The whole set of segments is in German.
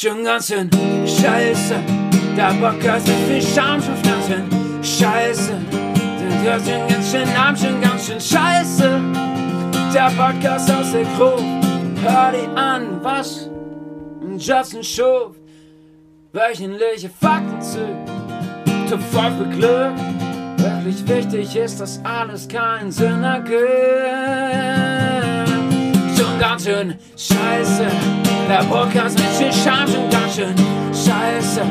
Schon ganz schön scheiße. Der Podcast ist viel Scham schon Pflanzen. Scheiße. Der schon ganz schön arm, schon ganz schön scheiße. Der Podcast aus der Gruppe. Hör die an, was Justin schuf. Wöchentliche Fakten zu. Top 5 beglückt. Wirklich wichtig ist, dass alles keinen Sinn ergibt. Schon ganz schön scheiße. Der Podcast mit viel schon ganz schön scheiße.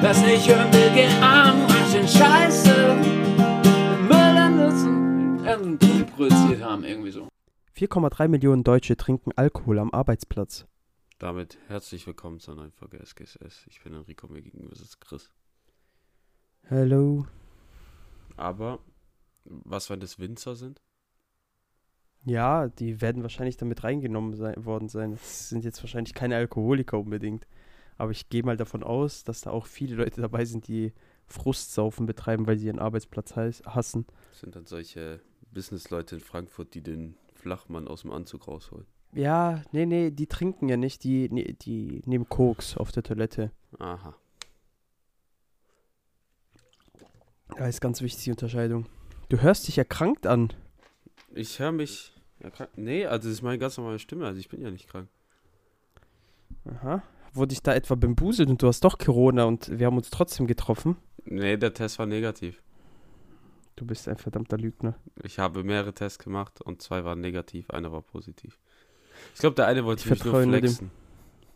Was nicht hören will, geht arm, ganz schön scheiße. Müll produziert haben, irgendwie so. 4,3 Millionen Deutsche trinken Alkohol am Arbeitsplatz. Damit herzlich willkommen zur neuen Folge SGSS. Ich bin Enrico, mir gegenüber sitzt Chris. Hallo. Aber, was, wenn das Winzer sind? Ja, die werden wahrscheinlich damit reingenommen sein, worden sein. Das sind jetzt wahrscheinlich keine Alkoholiker unbedingt. Aber ich gehe mal davon aus, dass da auch viele Leute dabei sind, die Frustsaufen betreiben, weil sie ihren Arbeitsplatz hassen. Das sind dann solche Businessleute in Frankfurt, die den Flachmann aus dem Anzug rausholen. Ja, nee, nee, die trinken ja nicht, die, nee, die nehmen Koks auf der Toilette. Aha. Ja, ist ganz wichtig, die Unterscheidung. Du hörst dich erkrankt an. Ich höre mich. Ja, krank. Nee, also das ist meine ganz normale Stimme, also ich bin ja nicht krank. Aha. Wurde ich da etwa bambuselt und du hast doch Corona und wir haben uns trotzdem getroffen? Nee, der Test war negativ. Du bist ein verdammter Lügner. Ich habe mehrere Tests gemacht und zwei waren negativ, einer war positiv. Ich glaube, der eine wollte Ich mich nur vertraue nur dem- flexen.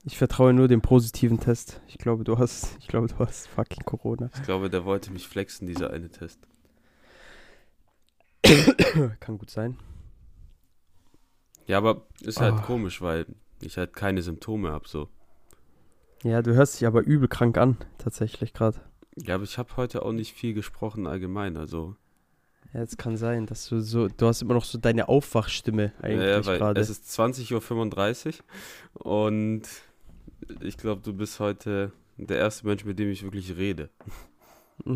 Ich vertraue nur dem positiven Test. Ich glaube, du hast, ich glaube, du hast fucking Corona. Ich glaube, der wollte mich flexen, dieser eine Test. Kann gut sein. Ja, aber ist halt Ah. komisch, weil ich halt keine Symptome habe, so. Ja, du hörst dich aber übel krank an, tatsächlich gerade. Ja, aber ich habe heute auch nicht viel gesprochen allgemein, also. Ja, es kann sein, dass du so, du hast immer noch so deine Aufwachstimme eigentlich Ja, weil gerade. es ist 20.35 Uhr und ich glaube, du bist heute der erste Mensch, mit dem ich wirklich rede.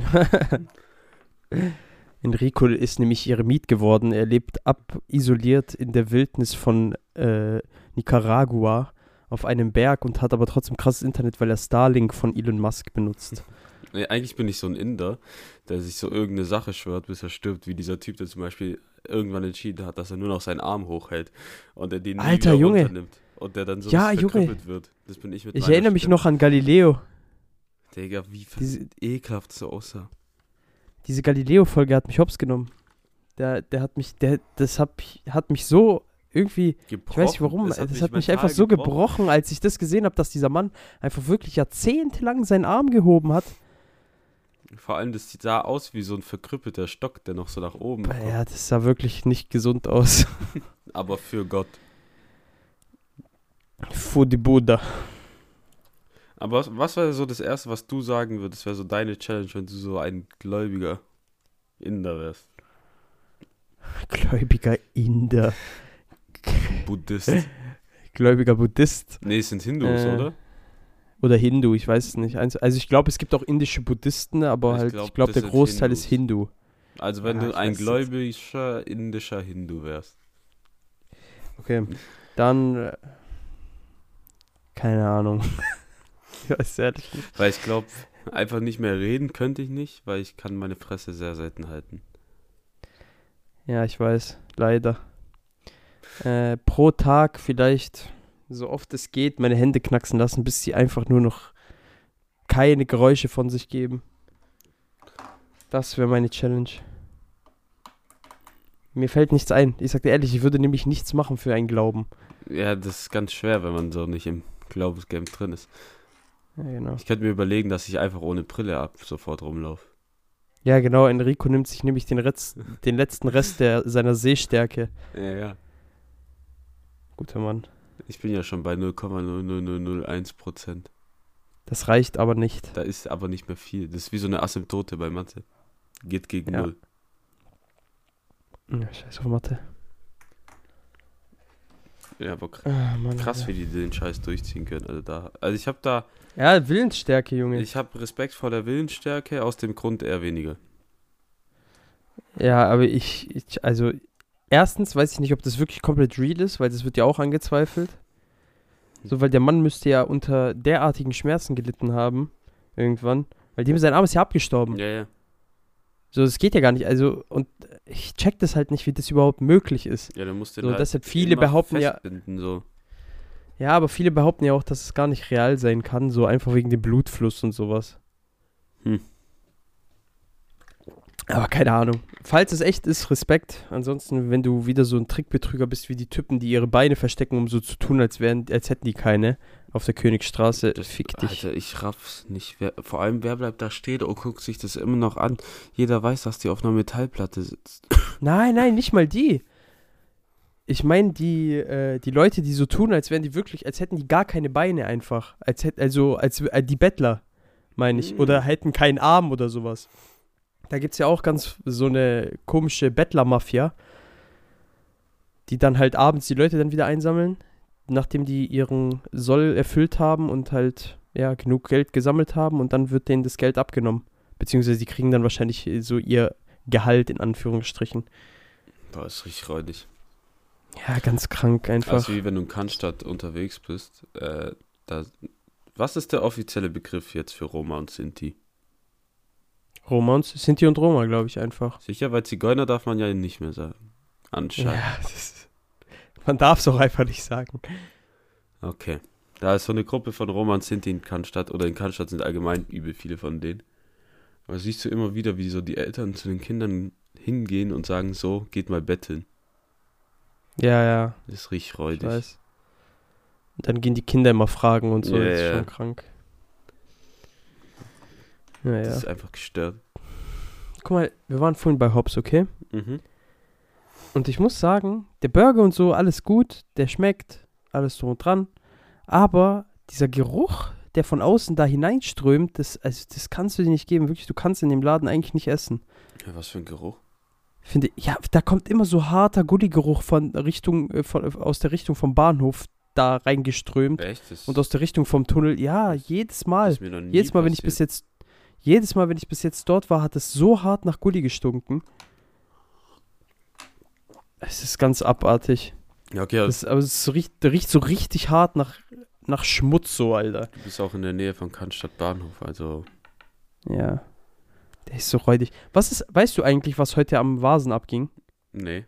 Enrico ist nämlich Eremit geworden. Er lebt abisoliert in der Wildnis von äh, Nicaragua auf einem Berg und hat aber trotzdem krasses Internet, weil er Starlink von Elon Musk benutzt. Nee, eigentlich bin ich so ein Inder, der sich so irgendeine Sache schwört, bis er stirbt, wie dieser Typ, der zum Beispiel irgendwann entschieden hat, dass er nur noch seinen Arm hochhält und er den nie Alter, Junge. runternimmt und der dann so Ja, verkrüppelt wird. Das bin ich mit Ich erinnere mich Stimme. noch an Galileo. Digga, wie Diese- ekelhaft so aussah. Diese Galileo-Folge hat mich hops genommen. Der, der hat mich, der, das hat, mich- hat mich so irgendwie, Gebrochen. ich weiß nicht warum, das hat mich mental einfach so gebrochen, als ich das gesehen habe, dass dieser Mann einfach wirklich jahrzehntelang seinen Arm gehoben hat. Vor allem, das sah aus wie so ein verkrüppelter Stock, der noch so nach oben kommt. Ja, das sah wirklich nicht gesund aus. Aber für Gott. Fu die Buddha. Aber was, was wäre so das Erste, was du sagen würdest, wäre so deine Challenge, wenn du so ein gläubiger Inder wärst? Gläubiger Inder. Buddhist. Gläubiger Buddhist. nee, es sind Hindus, Äh, oder? Oder Hindu, ich weiß es nicht. Eins- Also ich glaube, es gibt auch indische Buddhisten, aber Ich halt, glaub, ich glaube, der Großteil Hindus. ist Hindu. Also wenn Ja, du ich ein weiß jetzt- gläubiger indischer Hindu wärst. Okay, dann. äh, Keine Ahnung. ich weiß ehrlich nicht. Weil ich glaube, einfach nicht mehr reden könnte ich nicht, weil ich kann meine Fresse sehr selten halten. Ja, ich weiß, leider. Äh, pro Tag vielleicht so oft es geht meine Hände knacksen lassen, bis sie einfach nur noch keine Geräusche von sich geben. Das wäre meine Challenge. Mir fällt nichts ein. Ich sag dir ehrlich, ich würde nämlich nichts machen für einen Glauben. Ja, das ist ganz schwer, wenn man so nicht im Glaubensgame drin ist. Ja, genau. Ich könnte mir überlegen, dass ich einfach ohne Brille ab sofort rumlaufe. Ja, genau. Enrico nimmt sich nämlich den, Rest, den letzten Rest der, seiner Sehstärke. Ja, ja. Guter Mann. Ich bin ja schon bei 0,00001 Prozent. Das reicht aber nicht. Da ist aber nicht mehr viel. Das ist wie so eine Asymptote bei Mathe. Geht gegen Ja. Null. Ja, scheiß auf Mathe. Ja, aber Ah, Mann, krass, Alter. wie die den Scheiß durchziehen können. Also, da, also ich habe da, Ja, Willensstärke, Junge. ich habe Respekt vor der Willensstärke, aus dem Grund eher weniger. Ja, aber ich, ich, also, erstens weiß ich nicht, ob das wirklich komplett real ist, weil das wird ja auch angezweifelt. So, weil der Mann müsste ja unter derartigen Schmerzen gelitten haben, irgendwann. Weil dem sein Arm ist ja abgestorben. Ja, ja. So, das geht ja gar nicht. Also, und ich check das halt nicht, wie das überhaupt möglich ist. Ja, dann musst du So, halt deshalb viele behaupten ja, so. ja, aber viele behaupten ja auch, dass es gar nicht real sein kann, so einfach wegen dem Blutfluss und sowas. Hm. Aber keine Ahnung. Falls es echt ist, Respekt. Ansonsten, wenn du wieder so ein Trickbetrüger bist wie die Typen, die ihre Beine verstecken, um so zu tun, als, wären, als hätten die keine, auf der Königsstraße, Das, fick dich. Alter, ich raff's nicht. Wer, vor allem, wer bleibt da stehen und guckt sich das immer noch an? Jeder weiß, dass die auf einer Metallplatte sitzt. Nein, nein, nicht mal die. Ich meine die, äh, die Leute, die so tun, als wären die wirklich, als hätten die gar keine Beine einfach. Als hätten, also, als äh, die Bettler, meine ich. Mm. Oder hätten keinen Arm oder sowas. Da gibt es ja auch ganz so eine komische Bettler-Mafia, die dann halt abends die Leute dann wieder einsammeln, nachdem die ihren Soll erfüllt haben und halt, ja, genug Geld gesammelt haben und dann wird denen das Geld abgenommen. Beziehungsweise die kriegen dann wahrscheinlich äh, so ihr Gehalt in Anführungsstrichen. Boah, ist richtig räudig. Ja, ganz krank einfach. Also wie wenn du in Cannstatt unterwegs bist. Äh, da, was ist der offizielle Begriff jetzt für Roma und Sinti? Roma und Sinti und Roma, glaube ich einfach. Sicher, weil Zigeuner darf man ja nicht mehr sagen. Anscheinend. Ja, das ist, man darf es auch einfach nicht sagen. Okay. Da ist so eine Gruppe von Roma und Sinti in Cannstatt oder in Cannstatt sind allgemein übel viele von denen. Aber siehst du immer wieder, wie so die Eltern zu den Kindern hingehen und sagen so, geht mal betteln. Ja, ja, Das ist richtig ich räudig. weiß. Und dann gehen die Kinder immer fragen und so, Ja, das ist ja. schon krank. Ja, Das ja. ist einfach gestört. Guck mal, wir waren vorhin bei Hobbs, okay? Mhm. Und ich muss sagen, der Burger und so, alles gut, der schmeckt, alles so und dran. Aber dieser Geruch, der von außen da hineinströmt, das, also das kannst du dir nicht geben. Wirklich, du kannst in dem Laden eigentlich nicht essen. Ja, was für ein Geruch. Finde, ja, da kommt immer so harter Gulli-Geruch von Richtung, äh, von, äh, aus der Richtung vom Bahnhof da reingeströmt. Echt? Das, Und aus der Richtung vom Tunnel, ja, jedes Mal. Jedes Mal, wenn ich bis jetzt, jedes Mal, wenn ich bis jetzt dort war, hat es so hart nach Gulli gestunken. Es ist ganz abartig. Ja, okay, also Das, aber es riecht, riecht so richtig hart nach, nach Schmutz so, Alter. du bist auch in der Nähe von Cannstatt Bahnhof, also Ja. Der ist so räudig. Was ist, weißt du eigentlich, was heute am Vasen abging? nee.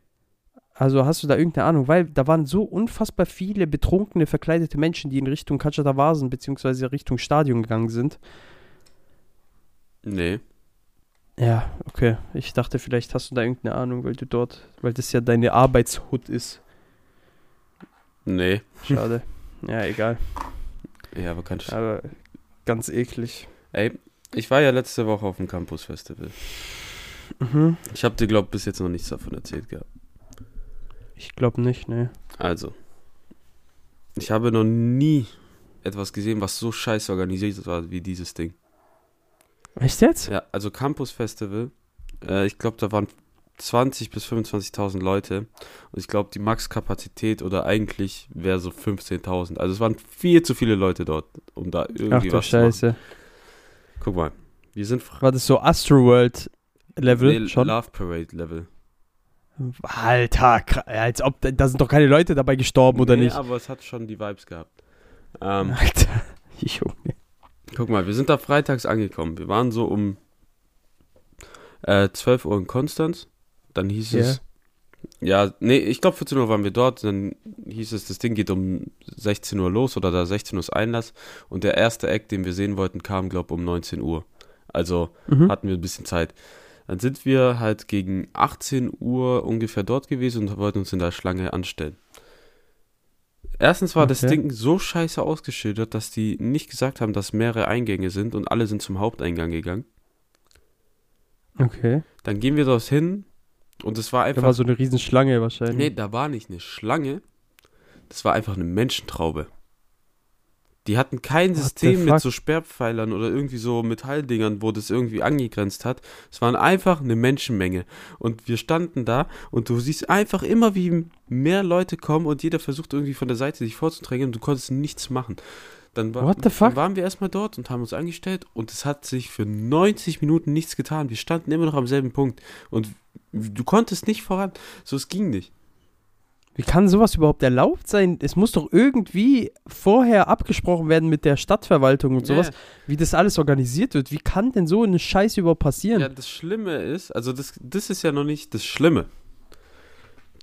Also hast du da irgendeine Ahnung? Weil da waren so unfassbar viele betrunkene, verkleidete Menschen, die in Richtung Katschata Vasen beziehungsweise Richtung Stadion gegangen sind. Nee. Ja, okay. Ich dachte, vielleicht hast du da irgendeine Ahnung, weil du dort, weil das ja deine Arbeitshut ist. Nee. Schade. ja, egal. Ja, aber Cannstatt. Aber ganz eklig. Ey, ich war ja letzte Woche auf dem Campus Festival. Mhm. Ich habe dir, glaube bis jetzt noch nichts davon erzählt gehabt. Ich glaube nicht, ne. Also, ich habe noch nie etwas gesehen, was so scheiße organisiert war wie dieses Ding. Echt jetzt? Ja, also Campus Festival. Äh, ich glaube, da waren 20.000 bis 25.000 Leute. Und ich glaube, die Maxkapazität oder eigentlich wäre so 15.000. Also es waren viel zu viele Leute dort, um da irgendwie Ach was zu machen. Scheiße. Guck mal, wir sind War das so Astroworld Level Nee, schon? Love Parade Level. Alter, als ob, da sind doch keine Leute dabei gestorben, oder nee, nicht? aber es hat schon die Vibes gehabt. Ähm, Alter, Junge. Guck mal, wir sind da freitags angekommen. Wir waren so um äh, 12 Uhr in Konstanz. Dann hieß Ja. es, ja, nee, ich glaube 14 Uhr waren wir dort. Dann hieß es, das Ding geht um 16 Uhr los oder da 16 Uhr ist Einlass. Und der erste Act, den wir sehen wollten, kam, glaube um 19 Uhr. Also Mhm. hatten wir ein bisschen Zeit. Dann sind wir halt gegen 18 Uhr ungefähr dort gewesen und wollten uns in der Schlange anstellen. Erstens war das Okay. Ding so scheiße ausgeschildert, dass die nicht gesagt haben, dass mehrere Eingänge sind und alle sind zum Haupteingang gegangen. Okay. Dann gehen wir dort hin und es war Da einfach. war so eine Riesenschlange wahrscheinlich. nee, da war nicht eine Schlange, das war einfach eine Menschentraube. Die hatten kein What System mit so Sperrpfeilern oder irgendwie so Metalldingern, wo das irgendwie angegrenzt hat. Es waren einfach eine Menschenmenge. Und wir standen da und du siehst einfach immer, wie mehr Leute kommen und jeder versucht irgendwie von der Seite sich vorzudrängen und du konntest nichts machen. Dann, war, dann waren wir erstmal dort und haben uns angestellt und es hat sich für 90 Minuten nichts getan. Wir standen immer noch am selben Punkt und du konntest nicht voran. So, es ging nicht. Wie kann sowas überhaupt erlaubt sein? Es muss doch irgendwie vorher abgesprochen werden mit der Stadtverwaltung und sowas, Ja. wie das alles organisiert wird. Wie kann denn so eine Scheiße überhaupt passieren? Ja, das Schlimme ist, also das, das ist ja noch nicht das Schlimme.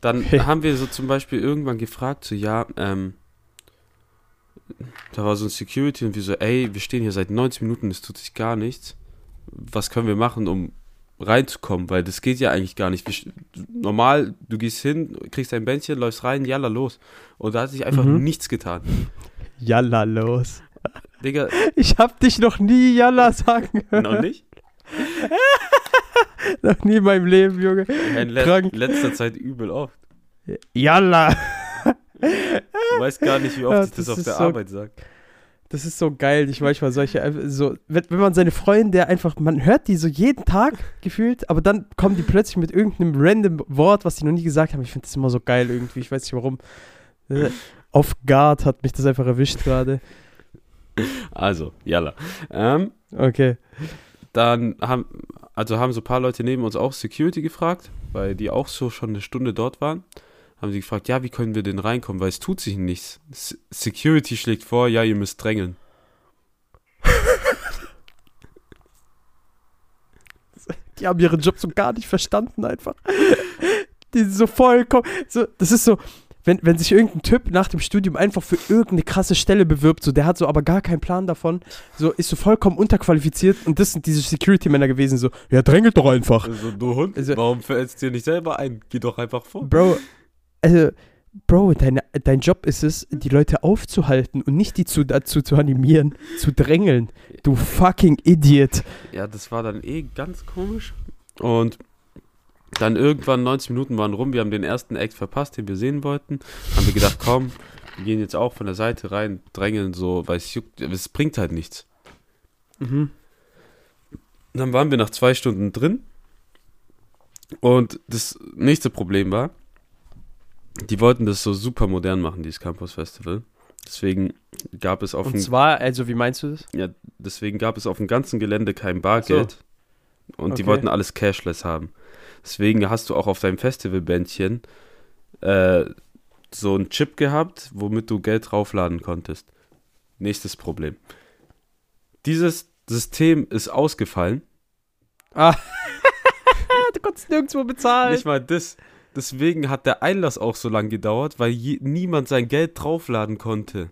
Dann Okay. haben wir so zum Beispiel irgendwann gefragt, so, ja, ähm, da war so ein Security und wir so, ey, wir stehen hier seit 90 Minuten, es tut sich gar nichts. Was können wir machen, um reinzukommen? Weil das geht ja eigentlich gar nicht. Normal, du gehst hin, kriegst ein Bändchen, läufst rein, jalla, los. Und da hat sich einfach Mhm. nichts getan. Jalla los. Digga, Ich hab dich noch nie Jalla sagen hören. noch nicht? Noch nie in meinem Leben, Junge. In le Krank. letzter Zeit übel oft. Jalla. Du weißt gar nicht, wie oft Ja, ich das, das auf der so- Arbeit sage. Das ist so geil, ich manchmal solche, einfach so, wenn, wenn man seine Freunde einfach, man hört die so jeden Tag gefühlt, aber dann kommen die plötzlich mit irgendeinem random Wort, was die noch nie gesagt haben. Ich finde das immer so geil irgendwie, ich weiß nicht warum. Äh, Off Guard hat mich das einfach erwischt gerade. Also, jalla. Ähm, Okay. dann haben, also haben so ein paar Leute neben uns auch Security gefragt, weil die auch so schon eine Stunde dort waren. Haben sie gefragt, ja, wie können wir denn reinkommen, weil es tut sich nichts. S Security schlägt vor, ja, ihr müsst drängeln. Die haben ihren Job so gar nicht verstanden einfach. Die sind so vollkommen, so, das ist so, wenn, wenn sich irgendein Typ nach dem Studium einfach für irgendeine krasse Stelle bewirbt, so, der hat so aber gar keinen Plan davon, so, ist so vollkommen unterqualifiziert und das sind diese Security-Männer gewesen, so, ja, drängelt doch einfach. Also, du Hund, Also- warum fällst du dir nicht selber ein? Geh doch einfach vor. Bro, also, Bro, deine, dein Job ist es, die Leute aufzuhalten und nicht die zu, dazu zu animieren, zu drängeln. Du fucking Idiot. Ja, das war dann eh ganz komisch. Und dann irgendwann 90 Minuten waren rum, wir haben den ersten Act verpasst, den wir sehen wollten. Haben wir gedacht, komm, wir gehen jetzt auch von der Seite rein, drängeln so, weil es juckt, es bringt halt nichts. Mhm. Dann waren wir nach zwei Stunden drin. Und das nächste Problem war, die wollten das so super modern machen, dieses Campus Festival. Deswegen gab es auf Und dem zwar, also, wie meinst du das? ja, deswegen gab es auf dem ganzen Gelände kein Bargeld. Und die Okay. wollten alles cashless haben. Deswegen hast du auch auf deinem Festivalbändchen äh, so einen Chip gehabt, womit du Geld draufladen konntest. Nächstes Problem. Dieses System ist ausgefallen. Ah. du konntest nirgendwo bezahlen. Nicht mal das. Deswegen hat der Einlass auch so lange gedauert, weil je, niemand sein Geld draufladen konnte.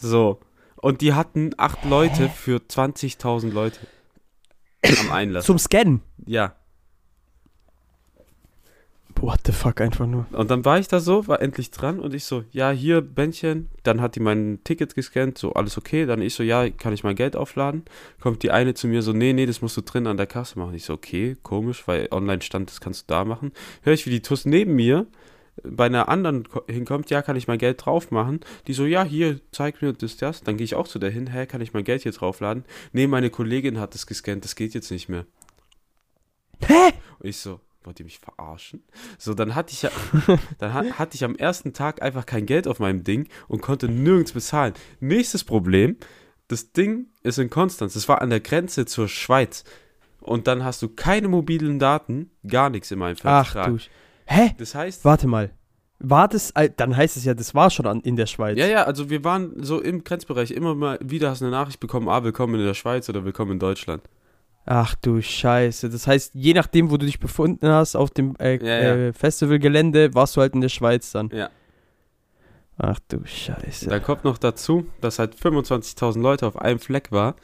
So. Und die hatten acht Leute für 20.000 Leute am Einlass. Zum Scannen. ja. What the fuck, einfach nur. Und dann war ich da so, war endlich dran und ich so, ja, hier, Bändchen. Dann hat die mein Ticket gescannt, so, alles okay. Dann ich so, ja, kann ich mein Geld aufladen? Kommt die eine zu mir so, nee, nee, das musst du drin an der Kasse machen. Ich so, okay, komisch, weil online stand, das kannst du da machen. Hör ich, wie die Tuss neben mir bei einer anderen ko- hinkommt, ja, kann ich mein Geld drauf machen? Die so, ja, hier, zeig mir das, das. Dann gehe ich auch zu der hin, hä, kann ich mein Geld hier draufladen? Nee, meine Kollegin hat das gescannt, das geht jetzt nicht mehr. Hä? Und ich so, wollt ihr mich verarschen? So, dann hatte ich ja, dann ha- hatte ich am ersten Tag einfach kein Geld auf meinem Ding und konnte nirgends bezahlen. Nächstes Problem, das Ding ist in Konstanz, das war an der Grenze zur Schweiz. Und dann hast du keine mobilen Daten, gar nichts in meinem Ach Vertrag. du. Sch- Hä? Das heißt, Warte mal. War das, dann heißt es ja, das war schon an, in der Schweiz. ja, ja, also wir waren so im Grenzbereich immer mal wieder hast du eine Nachricht bekommen, ah, willkommen in der Schweiz oder willkommen in Deutschland. Ach du Scheiße. Das heißt, je nachdem, wo du dich befunden hast, auf dem äh, Ja, ja. Äh, Festivalgelände, warst du halt in der Schweiz dann. Ja. Ach du Scheiße. Da kommt noch dazu, dass halt 25.000 Leute auf einem Fleck war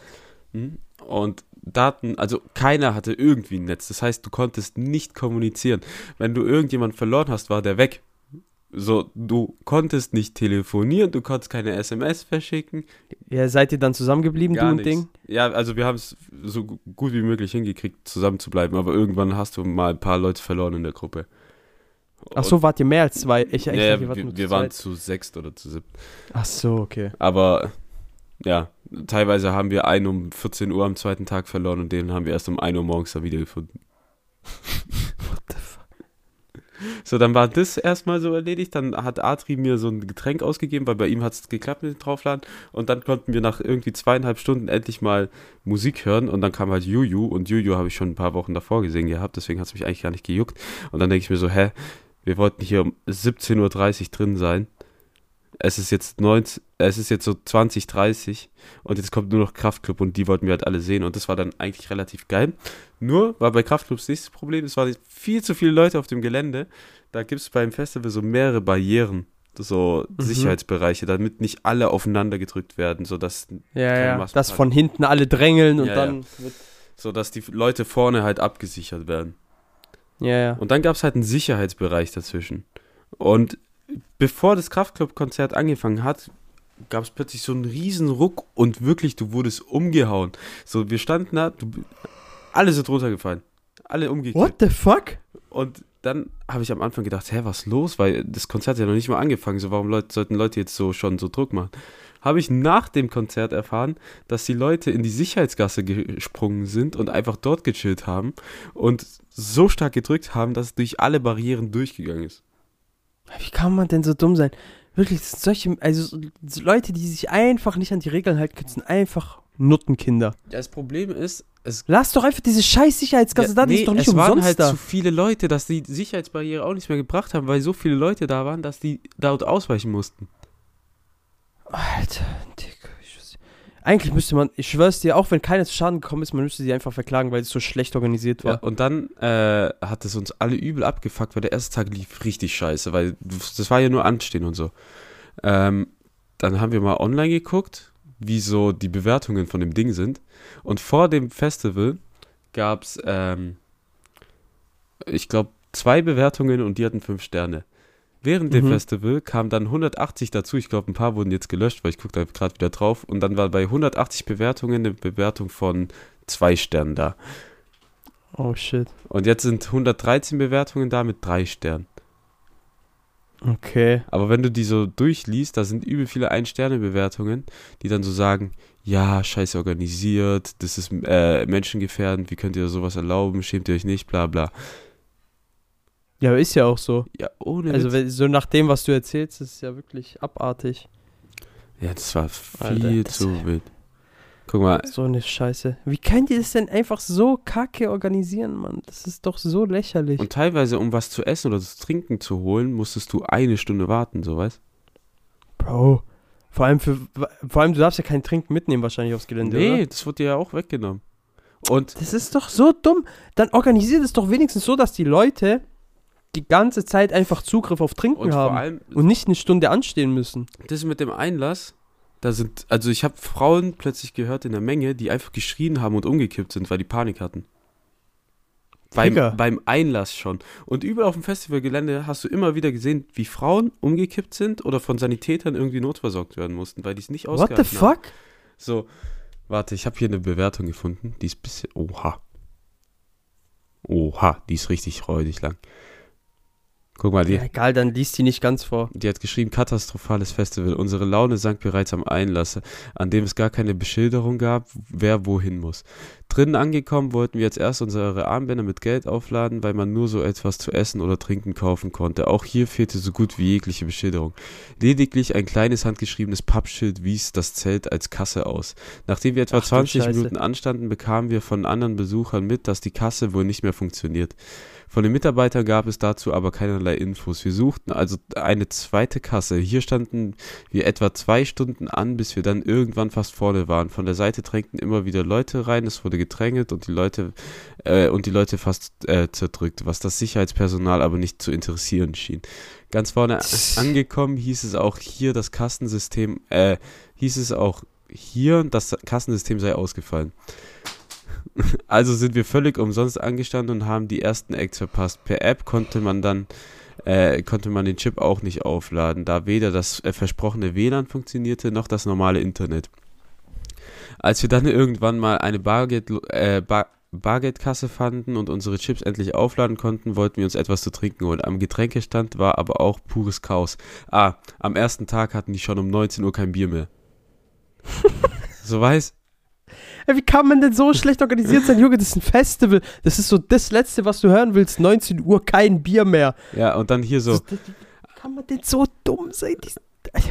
Hm? und Daten, also keiner hatte irgendwie ein Netz. Das heißt, du konntest nicht kommunizieren. Wenn du irgendjemand verloren hast, war der weg. So, du konntest nicht telefonieren, du konntest keine SMS verschicken. Ja, seid ihr dann zusammengeblieben, du Gar und nichts. Ding? Ja, also wir haben es so gu- gut wie möglich hingekriegt, zusammen zu bleiben, aber irgendwann hast du mal ein paar Leute verloren in der Gruppe. Ach so, wart ihr mehr als zwei? Ich, ich ja, wart wir, nur zu wir waren zu sechst oder zu siebt. Ach so, okay. Aber ja, teilweise haben wir einen um 14 Uhr am zweiten Tag verloren und den haben wir erst um 1 Uhr morgens da wiedergefunden. So, dann war das erstmal so erledigt. Dann hat Atri mir so ein Getränk ausgegeben, weil bei ihm hat es geklappt mit dem Draufladen. Und dann konnten wir nach irgendwie zweieinhalb Stunden endlich mal Musik hören. Und dann kam halt Juju. Und Juju habe ich schon ein paar Wochen davor gesehen gehabt. Deswegen hat es mich eigentlich gar nicht gejuckt. Und dann denke ich mir so, hä, Wir wollten hier um 17.30 Uhr drin sein. Es ist jetzt 19, es ist jetzt so 20, 30 und jetzt kommt nur noch Kraftclub und die wollten wir halt alle sehen und das war dann eigentlich relativ geil. Nur war bei Kraftclubs nächstes Problem, es waren viel zu viele Leute auf dem Gelände. Da gibt es beim Festival so mehrere Barrieren, so Mhm. Sicherheitsbereiche, damit nicht alle aufeinander gedrückt werden, sodass, Ja, ja. Dass von hinten alle drängeln und Ja, dann wird. sodass die Leute vorne halt abgesichert werden. Ja, ja. Und dann gab es halt einen Sicherheitsbereich dazwischen. Und bevor das Kraftclub-Konzert angefangen hat, gab es plötzlich so einen riesen Ruck und wirklich, du wurdest umgehauen. So, wir standen da, du, alle sind runtergefallen. Alle umgekippt. What the fuck? Und dann habe ich am Anfang gedacht, hä, was los? Weil das Konzert hat ja noch nicht mal angefangen. So, warum Leute, sollten Leute jetzt so schon so Druck machen? Habe ich nach dem Konzert erfahren, dass die Leute in die Sicherheitsgasse gesprungen sind und einfach dort gechillt haben und so stark gedrückt haben, dass es durch alle Barrieren durchgegangen ist. Wie kann man denn so dumm sein? Wirklich, das sind solche, also so- Leute, die sich einfach nicht an die Regeln halten, sind einfach Nuttenkinder. Das Problem ist, es Lass doch einfach diese scheiß Sicherheitsgasse da, die ist doch nicht es waren umsonst halt da. zu viele Leute, dass die Sicherheitsbarriere auch nicht mehr gebracht haben, weil so viele Leute da waren, dass die dort ausweichen mussten. Alter, Digga. Eigentlich müsste man, ich schwör's dir, auch wenn keiner zu Schaden gekommen ist, man müsste sie einfach verklagen, weil es so schlecht organisiert Ja, war. und dann äh, hat es uns alle übel abgefuckt, weil der erste Tag lief richtig scheiße, weil das war ja nur Anstehen und so. Ähm, dann haben wir mal online geguckt, wie so die Bewertungen von dem Ding sind. Und vor dem Festival gab es, ähm, ich glaube, zwei Bewertungen und die hatten fünf Sterne. Während dem Mhm. Festival kamen dann 180 dazu. Ich glaube, ein paar wurden jetzt gelöscht, weil ich gucke da gerade wieder drauf. Und dann war bei 180 Bewertungen eine Bewertung von zwei Sternen da. Oh shit. Und jetzt sind 113 Bewertungen da mit drei Sternen. Okay. Aber wenn du die so durchliest, da sind übel viele Ein-Sterne-Bewertungen, die dann so sagen, ja, scheiße organisiert, das ist äh, menschengefährdend, wie könnt ihr sowas erlauben, schämt ihr euch nicht, bla bla. Ja, ist ja auch so. Ja, ohne Also Witz. so nach dem, was du erzählst, ist es ja wirklich abartig. Ja, das war viel Alter, das- zu wild. Guck mal, So eine Scheiße. Wie könnt ihr das denn einfach so kacke organisieren, Mann? Das ist doch so lächerlich. und teilweise, um was zu essen oder zu trinken zu holen, musstest du eine Stunde warten, so weißt Bro. Vor allem, für, vor allem, du darfst ja kein Trinken mitnehmen wahrscheinlich aufs Gelände, Nee, oder? das wurde dir ja auch weggenommen. Und Das ist doch so dumm. Dann organisiert es doch wenigstens so, dass die Leute die ganze Zeit einfach Zugriff auf Trinken Und haben allem, und nicht eine Stunde anstehen müssen. das mit dem Einlass, da sind, also ich habe Frauen plötzlich gehört in der Menge, die einfach geschrien haben und umgekippt sind, weil die Panik hatten. Beim, beim Einlass schon. Und überall auf dem Festivalgelände hast du immer wieder gesehen, wie Frauen umgekippt sind oder von Sanitätern irgendwie notversorgt werden mussten, weil die es nicht What the ausgehalten haben. fuck? So, warte, ich habe hier eine Bewertung gefunden, die ist ein bisschen, oha. Oha, die ist richtig räudig lang. Guck mal, die, Ja, egal, dann liest die nicht ganz vor. die hat geschrieben, katastrophales Festival. Unsere Laune sank bereits am Einlass, an dem es gar keine Beschilderung gab, wer wohin muss. Drinnen angekommen wollten wir jetzt erst unsere Armbänder mit Geld aufladen, weil man nur so etwas zu essen oder trinken kaufen konnte. Auch hier fehlte so gut wie jegliche Beschilderung. Lediglich ein kleines handgeschriebenes Pappschild wies das Zelt als Kasse aus. Nachdem wir etwa Ach du 20 Scheiße. Minuten anstanden, bekamen wir von anderen Besuchern mit, dass die Kasse wohl nicht mehr funktioniert. Von den Mitarbeitern gab es dazu aber keinerlei Infos. Wir suchten also eine zweite Kasse. Hier standen wir etwa zwei Stunden an, bis wir dann irgendwann fast vorne waren. Von der Seite drängten immer wieder Leute rein, es wurde gedrängelt und die Leute äh, und die Leute fast äh, zerdrückt, was das Sicherheitspersonal aber nicht zu interessieren schien. Ganz vorne angekommen hieß es auch hier das Kassensystem, äh, hieß es auch hier, das Kassensystem sei ausgefallen. Also sind wir völlig umsonst angestanden und haben die ersten Acts verpasst. Per App konnte man dann äh, konnte man den Chip auch nicht aufladen, da weder das äh, versprochene WLAN funktionierte noch das normale Internet. Als wir dann irgendwann mal eine Bargeld, äh, Bar Bargeldkasse fanden und unsere Chips endlich aufladen konnten, wollten wir uns etwas zu trinken holen. Am Getränkestand war aber auch pures Chaos. Ah, am ersten Tag hatten die schon um 19 Uhr kein Bier mehr. so weiß, wie kann man denn so schlecht organisiert sein, Junge? Das ist ein Festival. Das ist so das Letzte, was du hören willst. 19 Uhr, kein Bier mehr. ja, und dann hier so, Das, das, wie kann man denn so dumm sein?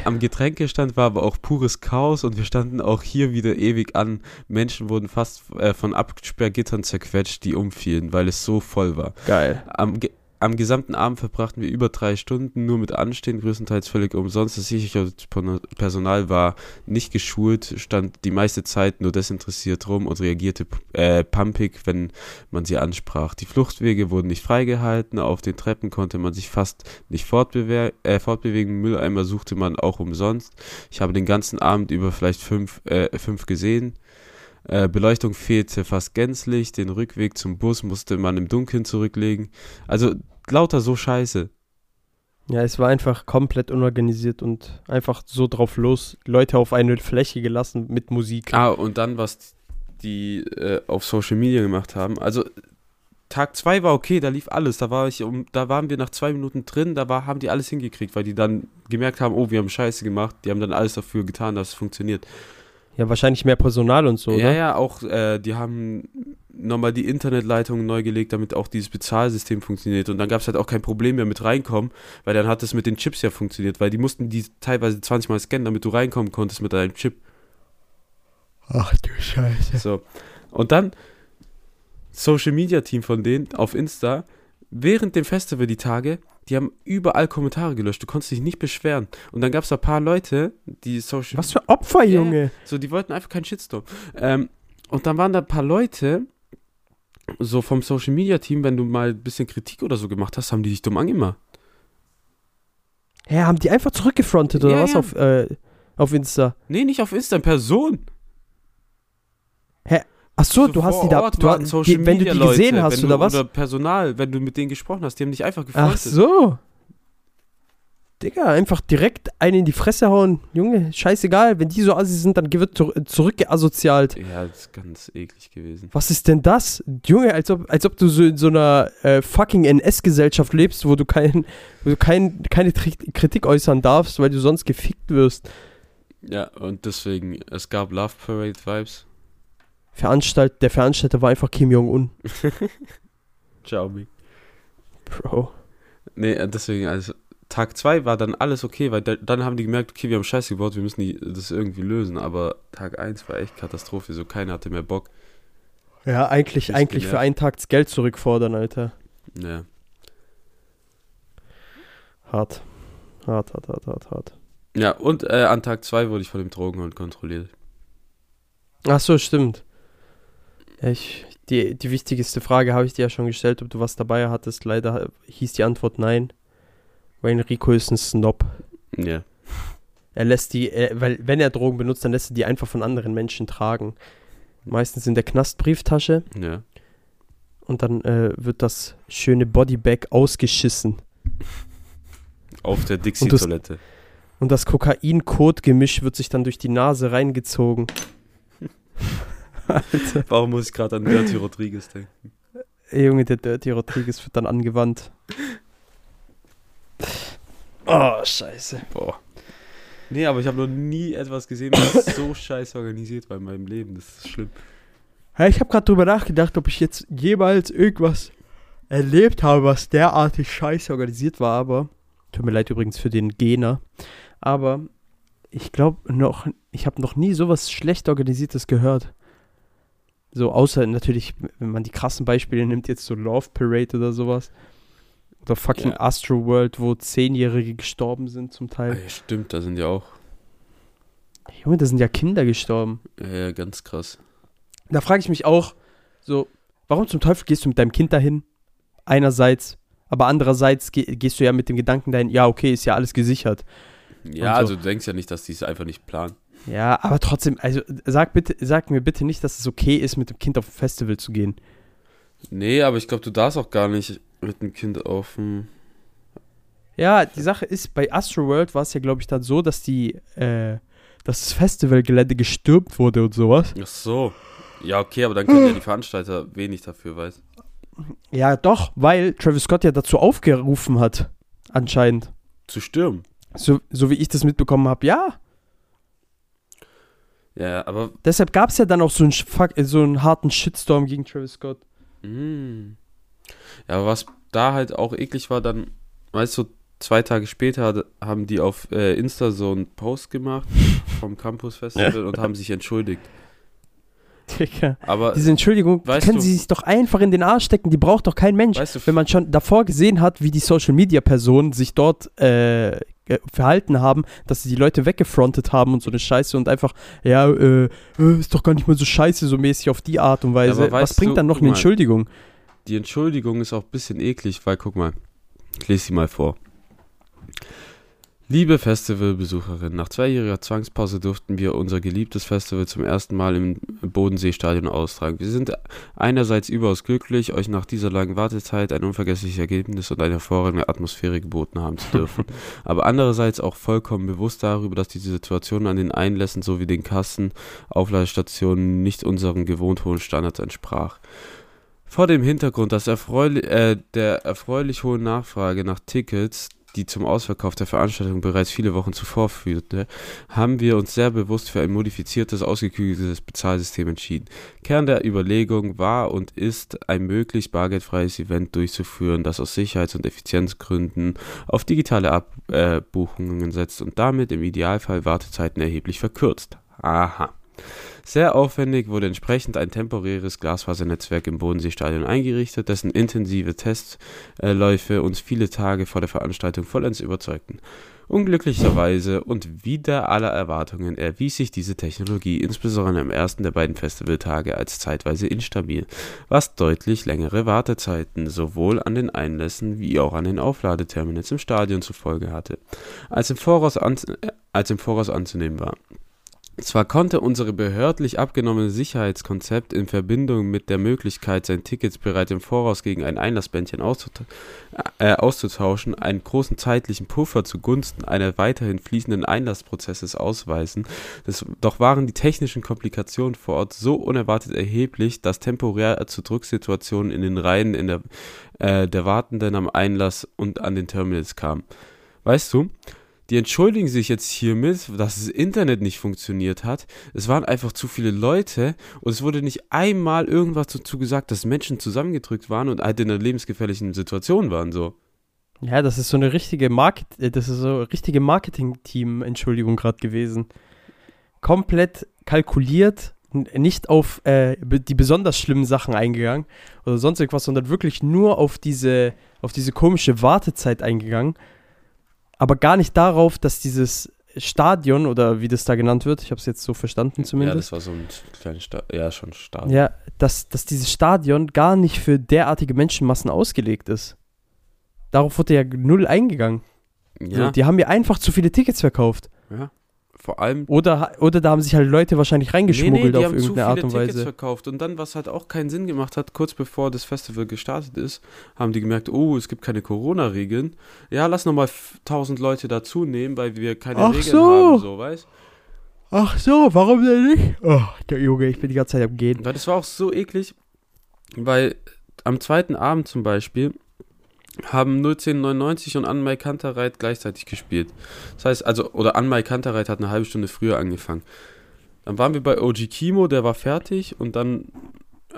Am Getränkestand war aber auch pures Chaos und wir standen auch hier wieder ewig an. Menschen wurden fast äh, von Absperrgittern zerquetscht, die umfielen, weil es so voll war. Geil. Am, Ge am gesamten Abend verbrachten wir über drei Stunden nur mit Anstehen, größtenteils völlig umsonst. Das Sicherheitspersonal war nicht geschult, stand die meiste Zeit nur desinteressiert rum und reagierte äh, pumpig, wenn man sie ansprach. Die Fluchtwege wurden nicht freigehalten, auf den Treppen konnte man sich fast nicht fortbewe äh, fortbewegen, Mülleimer suchte man auch umsonst. Ich habe den ganzen Abend über vielleicht fünf, äh, fünf gesehen. Äh, Beleuchtung fehlte fast gänzlich, den Rückweg zum Bus musste man im Dunkeln zurücklegen. Also lauter so scheiße. Ja, es war einfach komplett unorganisiert und einfach so drauf los, Leute auf eine Fläche gelassen mit Musik. Ah, und dann, was die äh, auf Social Media gemacht haben. Also Tag 2 war okay, da lief alles. Da war ich um, da waren wir nach zwei Minuten drin, da war, haben die alles hingekriegt, weil die dann gemerkt haben, oh, wir haben Scheiße gemacht. Die haben dann alles dafür getan, dass es funktioniert. Ja, wahrscheinlich mehr Personal und so, Ja, oder? ja, auch äh, die haben nochmal die Internetleitung neu gelegt, damit auch dieses Bezahlsystem funktioniert. Und dann gab es halt auch kein Problem mehr mit reinkommen, weil dann hat es mit den Chips ja funktioniert, weil die mussten die teilweise 20 Mal scannen, damit du reinkommen konntest mit deinem Chip. Ach du Scheiße. So. Und dann Social Media Team von denen auf Insta, während dem Festival die Tage, die haben überall Kommentare gelöscht. Du konntest dich nicht beschweren. Und dann gab es ein paar Leute, die Social Was für Opfer, Junge. So, die wollten einfach keinen Shitstorm. Ähm, und dann waren da ein paar Leute, so vom Social Media Team, wenn du mal ein bisschen Kritik oder so gemacht hast, haben die dich dumm angemacht. Hä, haben die einfach zurückgefrontet oder Ja, was ja. auf, äh, auf Insta? Nee, nicht auf Insta, in Person. Ach so, So du hast die da, Ort du, waren Social die, wenn du die Media gesehen Leute, hast wenn oder du, was? Oder Personal, wenn du mit denen gesprochen hast, die haben dich einfach gefreundet. Ach so. Digga, einfach direkt einen in die Fresse hauen. Junge, scheißegal. Wenn die so assi sind, dann wird zur- zurückgeasozialt. Ja, das ist ganz eklig gewesen. Was ist denn das? Junge, als ob, als ob du so in so einer äh, fucking NS-Gesellschaft lebst, wo du, kein, wo du kein, keine Kritik äußern darfst, weil du sonst gefickt wirst. Ja, und deswegen, es gab Love Parade Vibes. Veranstalt, der Veranstalter war einfach Kim Jong-un. Xiaomi. Bro. Nee, äh, deswegen, also Tag 2 war dann alles okay, weil da, dann haben die gemerkt, okay, wir haben Scheiße gebaut, wir müssen die, das irgendwie lösen. Aber Tag 1 war echt Katastrophe, so keiner hatte mehr Bock. Ja, eigentlich, eigentlich für einen Tag das Geld zurückfordern, Alter. Ja. Hart. Hart, hart, hart, hart, hart. Ja, und äh, an Tag 2 wurde ich von dem Drogenhund kontrolliert. Ach so, stimmt. Ich, die, die wichtigste Frage habe ich dir ja schon gestellt, ob du was dabei hattest. Leider hieß die Antwort nein. Wayne Rico ist ein Snob. Ja. Er lässt die, er, weil wenn er Drogen benutzt, dann lässt er die einfach von anderen Menschen tragen. Meistens in der Knastbrieftasche Ja. und dann äh, wird das schöne Bodybag ausgeschissen. Auf der Dixie-Toilette. Und das Kokain-Kot-Gemisch wird sich dann durch die Nase reingezogen. Warum muss ich gerade an Dirty Rodriguez denken? Ey, Junge, der Dirty Rodriguez wird dann angewandt. Oh, scheiße. Boah. Nee, aber ich habe noch nie etwas gesehen, was so scheiße organisiert war in meinem Leben. Das ist schlimm. Ja, ich habe gerade drüber nachgedacht, ob ich jetzt jemals irgendwas erlebt habe, was derartig scheiße organisiert war, aber tut mir leid übrigens für den Gener, aber ich glaube noch, ich habe noch nie sowas schlecht organisiertes gehört. So außer natürlich, wenn man die krassen Beispiele nimmt, jetzt so Love Parade oder sowas. Oder fucking Ja. Astro World, wo Zehnjährige gestorben sind zum Teil. ja, stimmt, da sind ja auch Junge, da sind ja Kinder gestorben. ja, ganz krass. Da frage ich mich auch, so, warum zum Teufel gehst du mit deinem Kind dahin? Einerseits, aber andererseits geh, gehst du ja mit dem Gedanken dahin, ja, okay, ist ja alles gesichert. Ja, so. also du denkst ja nicht, dass die es einfach nicht planen. Ja, aber trotzdem, also sag bitte, sag mir bitte nicht, dass es okay ist, mit dem Kind auf ein Festival zu gehen. Nee, aber ich glaube, du darfst auch gar nicht mit dem Kind auf dem. Ja, die Sache ist, bei Astroworld war es ja, glaube ich, dann so, dass die, äh, dass das Festivalgelände gestürmt wurde und sowas. Ach so. Ja, okay, aber dann können ja die Veranstalter wenig dafür, weißt Ja, doch, weil Travis Scott ja dazu aufgerufen hat, anscheinend. Zu stürmen. So, so wie ich das mitbekommen habe, ja. Ja, aber. Deshalb gab es ja dann auch so einen, äh, so einen harten Shitstorm gegen Travis Scott. Mh. Ja, aber was da halt auch eklig war, dann, weißt du, zwei Tage später haben die auf äh, Insta so einen Post gemacht vom Campus Festival und haben sich entschuldigt. Digga. Aber Diese Entschuldigung, können du- sie sich doch einfach in den Arsch stecken, die braucht doch kein Mensch. weißt du, Wenn man schon davor gesehen hat, wie die Social Media Personen sich dort äh, äh, verhalten haben, dass sie die Leute weggefrontet haben und so eine Scheiße und einfach, ja, äh, äh, ist doch gar nicht mal so scheiße, so mäßig auf die Art und Weise. Was bringt du, dann noch eine mal. Entschuldigung? die Entschuldigung ist auch ein bisschen eklig, weil guck mal, ich lese sie mal vor. Liebe Festivalbesucherinnen, nach zweijähriger Zwangspause durften wir unser geliebtes Festival zum ersten Mal im Bodenseestadion austragen. Wir sind einerseits überaus glücklich, euch nach dieser langen Wartezeit ein unvergessliches Ergebnis und eine hervorragende Atmosphäre geboten haben zu dürfen. Aber andererseits auch vollkommen bewusst darüber, dass diese Situation an den Einlässen sowie den Kassen, Aufladestationen nicht unseren gewohnt hohen Standards entsprach. Vor dem Hintergrund dass erfreulich, äh, der erfreulich hohen Nachfrage nach Tickets, die zum Ausverkauf der Veranstaltung bereits viele Wochen zuvor führte, haben wir uns sehr bewusst für ein modifiziertes, ausgeklügeltes Bezahlsystem entschieden. Kern der Überlegung war und ist, ein möglichst bargeldfreies Event durchzuführen, das aus Sicherheits- und Effizienzgründen auf digitale Abbuchungen setzt und damit im Idealfall Wartezeiten erheblich verkürzt. Aha. Sehr aufwendig wurde entsprechend ein temporäres Glasfasernetzwerk im Bodenseestadion eingerichtet, dessen intensive Testläufe uns viele Tage vor der Veranstaltung vollends überzeugten. Unglücklicherweise und wider aller Erwartungen erwies sich diese Technologie insbesondere am ersten der beiden Festivaltage als zeitweise instabil, was deutlich längere Wartezeiten sowohl an den Einlässen wie auch an den Aufladeterminals im Stadion zur Folge hatte, als im Voraus, an, äh, als im Voraus anzunehmen war. Zwar konnte unsere behördlich abgenommene Sicherheitskonzept in Verbindung mit der Möglichkeit, sein Tickets bereits im Voraus gegen ein Einlassbändchen auszut äh, auszutauschen, einen großen zeitlichen Puffer zugunsten einer weiterhin fließenden Einlassprozesses ausweisen, das, doch waren die technischen Komplikationen vor Ort so unerwartet erheblich, dass temporär zu Drucksituationen in den Reihen in der, äh, der Wartenden am Einlass und an den Terminals kam. Weißt du, die entschuldigen sich jetzt hiermit, dass das Internet nicht funktioniert hat. Es waren einfach zu viele Leute und es wurde nicht einmal irgendwas dazu gesagt, dass Menschen zusammengedrückt waren und halt in einer lebensgefährlichen Situation waren. So. Ja, das ist so eine richtige Market, äh, das ist so richtige Marketing-Team, Entschuldigung, gerade gewesen. Komplett kalkuliert, nicht auf äh, die besonders schlimmen Sachen eingegangen oder sonst irgendwas, sondern wirklich nur auf diese, auf diese komische Wartezeit eingegangen. Aber gar nicht darauf, dass dieses Stadion oder wie das da genannt wird, ich habe es jetzt so verstanden Ja, zumindest, das war so ein kleiner Start. Ja, schon Start. ja, dass, dass dieses Stadion gar nicht für derartige Menschenmassen ausgelegt ist. Darauf wurde ja null eingegangen. Ja, die haben mir einfach zu viele Tickets verkauft. ja. Vor allem Oder, oder da haben sich halt Leute wahrscheinlich reingeschmuggelt die auf haben zu irgendeine Art und Tickets Weise. verkauft. Und dann, was halt auch keinen Sinn gemacht hat, kurz bevor das Festival gestartet ist, haben die gemerkt, oh, es gibt keine Corona-Regeln. Ja, lass nochmal 1000 Leute dazu nehmen, weil wir keine Ach Regeln so. haben, so, weißt Ach so, warum denn nicht? Oh, der Junge, ich bin die ganze Zeit am Gehen. Weil das war auch so eklig, weil am zweiten Abend zum Beispiel haben 01099 und Anmai Kantereit gleichzeitig gespielt. Das heißt, also, oder Anmai Kantereit hat eine halbe Stunde früher angefangen. Dann waren wir bei OG Kimo, der war fertig und dann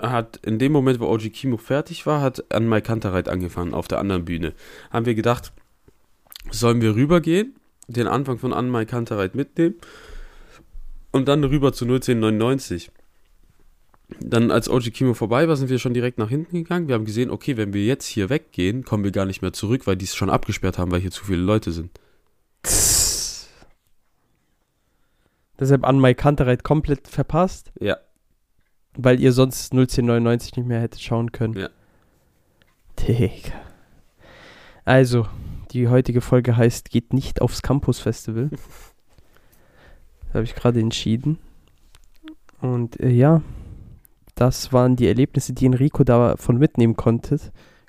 hat in dem Moment, wo OG Kimo fertig war, hat Anmai Kantereit angefangen auf der anderen Bühne. Haben wir gedacht, sollen wir rübergehen, den Anfang von Anmai Kantereit mitnehmen und dann rüber zu 01099. Dann, als OG Kimo vorbei war, sind wir schon direkt nach hinten gegangen. Wir haben gesehen, okay, wenn wir jetzt hier weggehen, kommen wir gar nicht mehr zurück, weil die es schon abgesperrt haben, weil hier zu viele Leute sind. Deshalb an Mike Kantereit komplett verpasst, Ja. weil ihr sonst 01099 nicht mehr hättet schauen können. Ja. Digga. Also, die heutige Folge heißt Geht nicht aufs Campus Festival. das habe ich gerade entschieden. Und äh, ja, das waren die Erlebnisse, die Enrico davon mitnehmen konnte.